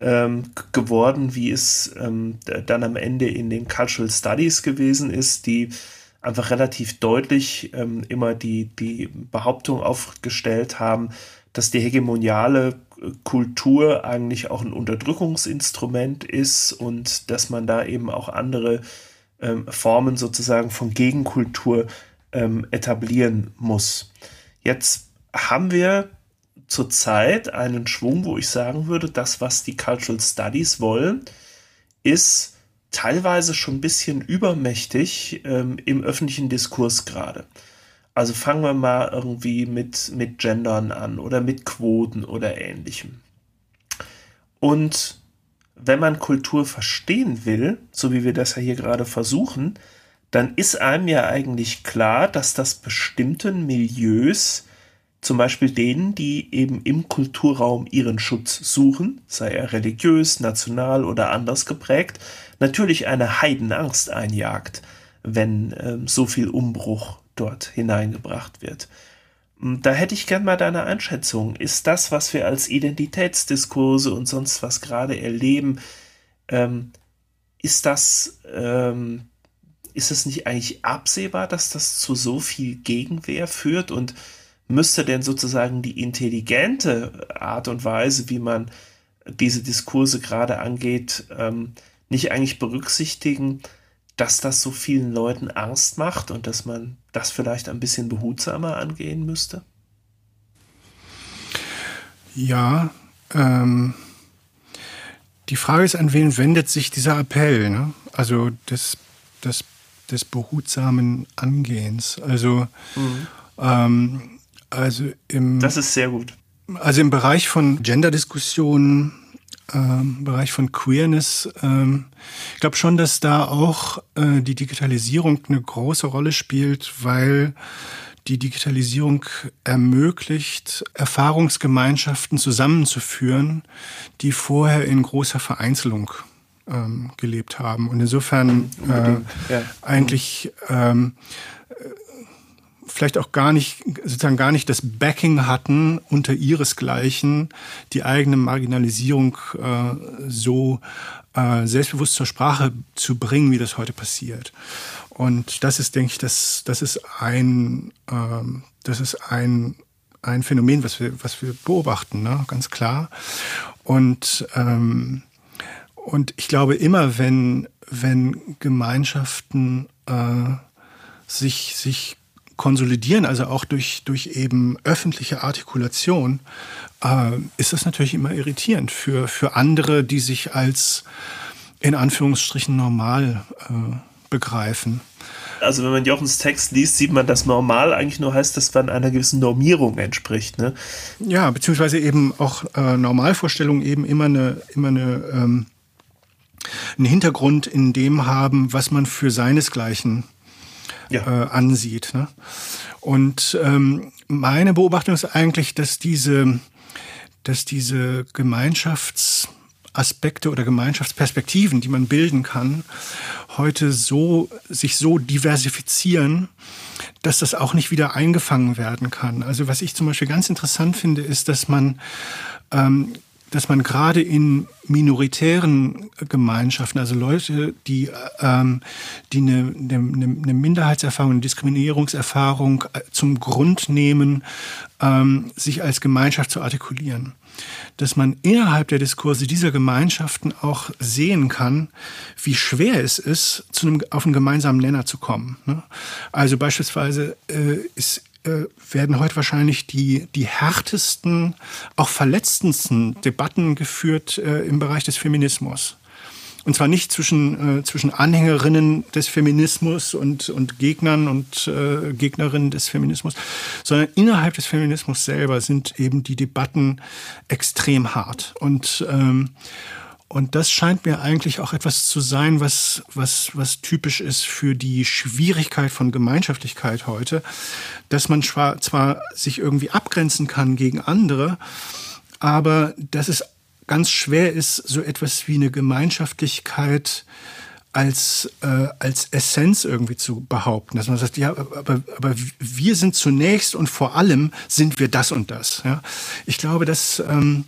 ähm, geworden, wie es ähm, dann am Ende in den Cultural Studies gewesen ist, die einfach relativ deutlich ähm, immer die, die Behauptung aufgestellt haben, dass die hegemoniale Kultur eigentlich auch ein Unterdrückungsinstrument ist und dass man da eben auch andere ähm, Formen sozusagen von Gegenkultur ähm, etablieren muss. Jetzt haben wir zurzeit einen Schwung, wo ich sagen würde, das, was die Cultural Studies wollen, ist teilweise schon ein bisschen übermächtig ähm, im öffentlichen Diskurs gerade. Also fangen wir mal irgendwie mit, mit Gendern an oder mit Quoten oder ähnlichem. Und wenn man Kultur verstehen will, so wie wir das ja hier gerade versuchen, dann ist einem ja eigentlich klar, dass das bestimmten Milieus, zum Beispiel denen, die eben im Kulturraum ihren Schutz suchen, sei er religiös, national oder anders geprägt, natürlich eine Heidenangst einjagt, wenn äh, so viel Umbruch dort hineingebracht wird. Hm, da hätte ich gern mal deine Einschätzung. Ist das, was wir als Identitätsdiskurse und sonst was gerade erleben, ähm, ist das, ähm, ist es nicht eigentlich absehbar, dass das zu so viel Gegenwehr führt und müsste denn sozusagen die intelligente Art und Weise, wie man diese Diskurse gerade angeht, ähm, nicht eigentlich berücksichtigen, dass das so vielen Leuten Angst macht und dass man das vielleicht ein bisschen behutsamer angehen müsste? Ja, ähm, die Frage ist, an wen wendet sich dieser Appell? Ne? Also des, des, des behutsamen Angehens. Also, mhm. ähm, also im. Das ist sehr gut. Also im Bereich von Gender-Diskussionen ähm, Bereich von Queerness. Ähm, ich glaube schon, dass da auch äh, die Digitalisierung eine große Rolle spielt, weil die Digitalisierung ermöglicht, Erfahrungsgemeinschaften zusammenzuführen, die vorher in großer Vereinzelung ähm, gelebt haben. Und insofern äh, ja. eigentlich ähm, vielleicht auch gar nicht, sozusagen gar nicht das Backing hatten, unter ihresgleichen die eigene Marginalisierung äh, so äh, selbstbewusst zur Sprache zu bringen, wie das heute passiert. Und das ist, denke ich, das, das ist ein, ähm, das ist ein, ein Phänomen, was wir, was wir beobachten, ne? ganz klar. Und, ähm, und ich glaube immer, wenn, wenn Gemeinschaften äh, sich, sich konsolidieren, also auch durch, durch eben öffentliche Artikulation, äh, ist das natürlich immer irritierend für, für andere, die sich als in Anführungsstrichen normal äh, begreifen. Also wenn man Jochens Text liest, sieht man, dass normal eigentlich nur heißt, dass man einer gewissen Normierung entspricht. Ne? Ja, beziehungsweise eben auch äh, Normalvorstellungen eben immer eine, immer eine ähm, einen Hintergrund in dem haben, was man für seinesgleichen ja. äh, ansieht. Ne? Und ähm, meine Beobachtung ist eigentlich, dass diese, dass diese Gemeinschaftsaspekte oder Gemeinschaftsperspektiven, die man bilden kann, heute so, sich so diversifizieren, dass das auch nicht wieder eingefangen werden kann. Also was ich zum Beispiel ganz interessant finde, ist, dass man ähm, dass man gerade in minoritären Gemeinschaften, also Leute, die, ähm, die eine, eine, eine Minderheitserfahrung, eine Diskriminierungserfahrung äh, zum Grund nehmen, ähm, sich als Gemeinschaft zu artikulieren. Dass man innerhalb der Diskurse dieser Gemeinschaften auch sehen kann, wie schwer es ist, zu einem, auf einen gemeinsamen Nenner zu kommen. Ne? Also beispielsweise äh, ist werden heute wahrscheinlich die, die härtesten, auch verletzendsten Debatten geführt äh, im Bereich des Feminismus. Und zwar nicht zwischen, äh, zwischen Anhängerinnen des Feminismus und, und Gegnern und äh, Gegnerinnen des Feminismus, sondern innerhalb des Feminismus selber sind eben die Debatten extrem hart. Und, ähm, und das scheint mir eigentlich auch etwas zu sein, was, was, was typisch ist für die Schwierigkeit von Gemeinschaftlichkeit heute, dass man zwar, zwar sich irgendwie abgrenzen kann gegen andere, aber dass es ganz schwer ist, so etwas wie eine Gemeinschaftlichkeit als, äh, als Essenz irgendwie zu behaupten. Dass man sagt, ja, aber, aber wir sind zunächst und vor allem sind wir das und das. Ja? Ich glaube, dass ähm,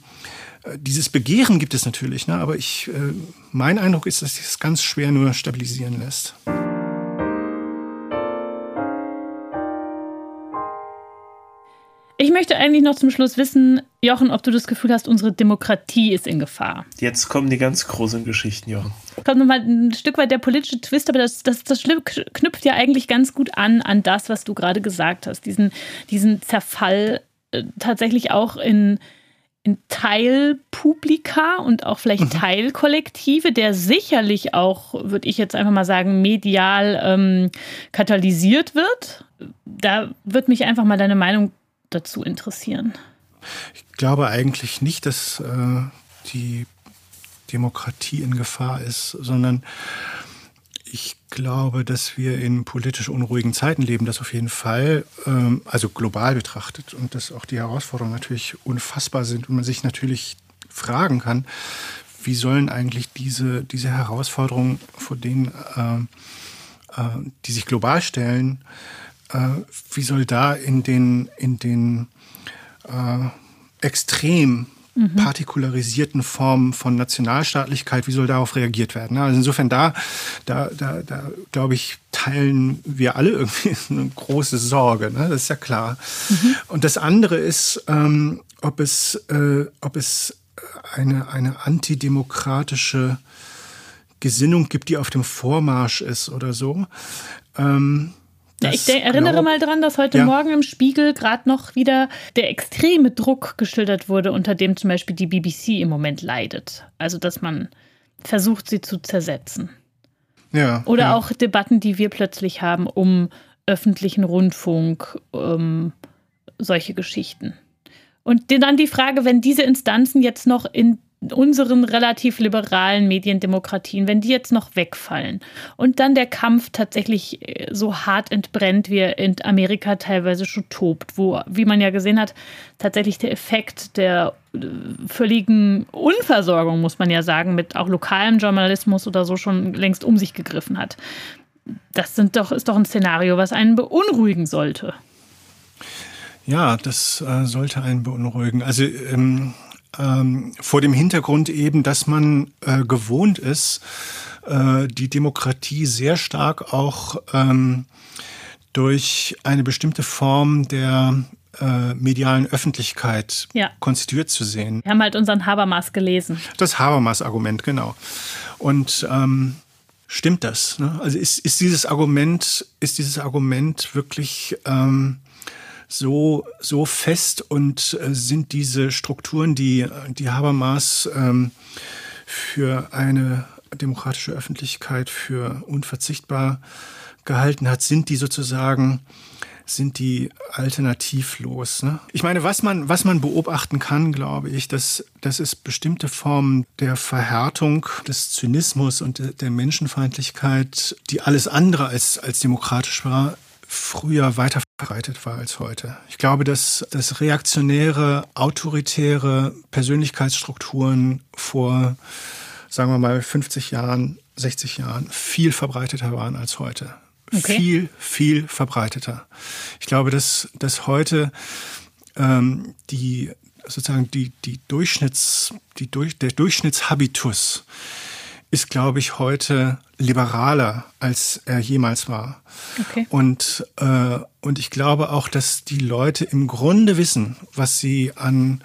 dieses Begehren gibt es natürlich, ne? aber ich, äh, mein Eindruck ist, dass sich das ganz schwer nur stabilisieren lässt. Ich möchte eigentlich noch zum Schluss wissen, Jochen, ob du das Gefühl hast, unsere Demokratie ist in Gefahr. Jetzt kommen die ganz großen Geschichten, Jochen. Kommt nochmal ein Stück weit der politische Twist, aber das, das, das knüpft ja eigentlich ganz gut an, an das, was du gerade gesagt hast. Diesen, diesen Zerfall äh, tatsächlich auch in, in Teilpublika und auch vielleicht mhm. Teilkollektive, der sicherlich auch, würde ich jetzt einfach mal sagen, medial ähm, katalysiert wird da wird mich einfach mal deine Meinung dazu interessieren. Ich glaube eigentlich nicht, dass äh, die Demokratie in Gefahr ist, sondern ich glaube, dass wir in politisch unruhigen Zeiten leben, das auf jeden Fall, ähm, also global betrachtet und dass auch die Herausforderungen natürlich unfassbar sind und man sich natürlich fragen kann, wie sollen eigentlich diese, diese Herausforderungen, vor denen, äh, äh, die sich global stellen, äh, wie soll da in den, in den äh, extrem mhm. partikularisierten Formen von Nationalstaatlichkeit, wie soll darauf reagiert werden? Also insofern da, da, da, da glaube ich, teilen wir alle irgendwie [laughs] eine große Sorge, ne? das ist ja klar. Mhm. Und das andere ist, ähm, ob es, äh, ob es eine, eine antidemokratische Gesinnung gibt, die auf dem Vormarsch ist oder so. Ähm, ja, ich erinnere glaub, mal dran, dass heute ja. Morgen im Spiegel gerade noch wieder der extreme Druck geschildert wurde, unter dem zum Beispiel die BBC im Moment leidet. Also, dass man versucht, sie zu zersetzen. Ja, Oder ja. auch Debatten, die wir plötzlich haben um öffentlichen Rundfunk, um solche Geschichten. Und dann die Frage, wenn diese Instanzen jetzt noch in unseren relativ liberalen Mediendemokratien, wenn die jetzt noch wegfallen und dann der Kampf tatsächlich äh, so hart entbrennt, wie er in Amerika teilweise schon tobt, wo, wie man ja gesehen hat, tatsächlich der Effekt der äh, völligen Unversorgung, muss man ja sagen, mit auch lokalem Journalismus oder so schon längst um sich gegriffen hat. Das sind doch, ist doch ein Szenario, was einen beunruhigen sollte. Ja, das äh, sollte einen beunruhigen. Also ähm, ähm, vor dem Hintergrund eben, dass man äh, gewohnt ist, äh, die Demokratie sehr stark auch ähm, durch eine bestimmte Form der äh, medialen Öffentlichkeit ja. konstituiert zu sehen. Wir haben halt unseren Habermas gelesen. Das Habermas-Argument, genau. Und ähm, stimmt das? Ne? Also ist, ist dieses Argument, ist dieses Argument wirklich ähm, so, so fest und äh, sind diese Strukturen, die, die Habermas ähm, für eine demokratische Öffentlichkeit für unverzichtbar gehalten hat, sind die sozusagen sind die alternativlos. Ne? Ich meine, was man, was man beobachten kann, glaube ich, dass, dass es bestimmte Formen der Verhärtung, des Zynismus und der Menschenfeindlichkeit, die alles andere als, als demokratisch war, früher weiter verbreitet war als heute. Ich glaube, dass, dass reaktionäre, autoritäre Persönlichkeitsstrukturen vor, sagen wir mal, 50 Jahren, 60 Jahren viel verbreiteter waren als heute. Okay. Viel, viel verbreiteter. Ich glaube, dass, dass heute ähm, die sozusagen die, die Durchschnitts, die durch, der Durchschnittshabitus ist, glaube ich, heute liberaler, als er jemals war. Okay. Und, äh, und ich glaube auch, dass die Leute im Grunde wissen, was sie an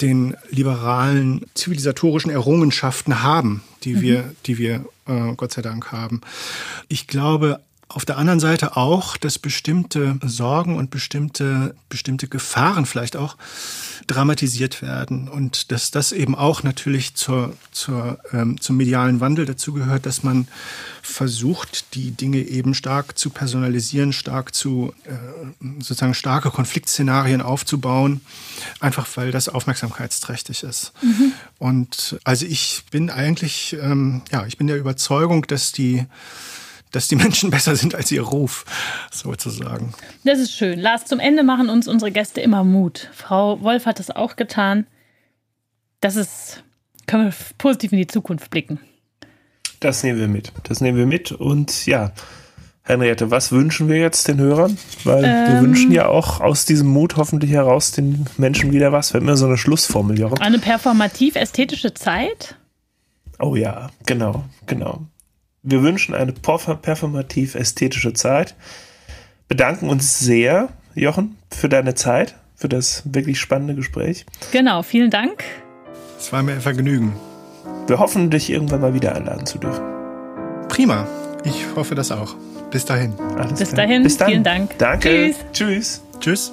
den liberalen zivilisatorischen Errungenschaften haben, die mhm. wir, die wir äh, Gott sei Dank haben. Ich glaube auf der anderen Seite auch, dass bestimmte Sorgen und bestimmte, bestimmte Gefahren vielleicht auch dramatisiert werden und dass das eben auch natürlich zur, zur, ähm, zum medialen Wandel dazugehört, dass man versucht, die Dinge eben stark zu personalisieren, stark zu äh, sozusagen starke Konfliktszenarien aufzubauen, einfach weil das aufmerksamkeitsträchtig ist. Mhm. Und also ich bin eigentlich, ähm, ja, ich bin der Überzeugung, dass die dass die Menschen [laughs] besser sind als ihr Ruf, sozusagen. Das ist schön. Lars, zum Ende machen uns unsere Gäste immer Mut. Frau Wolf hat das auch getan. Das ist, können wir positiv in die Zukunft blicken. Das nehmen wir mit. Das nehmen wir mit. Und ja, Henriette, was wünschen wir jetzt den Hörern? Weil ähm, wir wünschen ja auch aus diesem Mut hoffentlich heraus den Menschen wieder was. Wir haben immer so eine Schlussformulierung. Eine performativ-ästhetische Zeit? Oh ja, genau, genau. Wir wünschen eine performativ-ästhetische Zeit. Bedanken uns sehr, Jochen, für deine Zeit, für das wirklich spannende Gespräch. Genau, vielen Dank. Es war mir ein Vergnügen. Wir hoffen, dich irgendwann mal wieder einladen zu dürfen. Prima. Ich hoffe das auch. Bis dahin. Alles Bis dahin. Bis dann. Vielen Dank. Danke. Tschüss. Tschüss. Tschüss.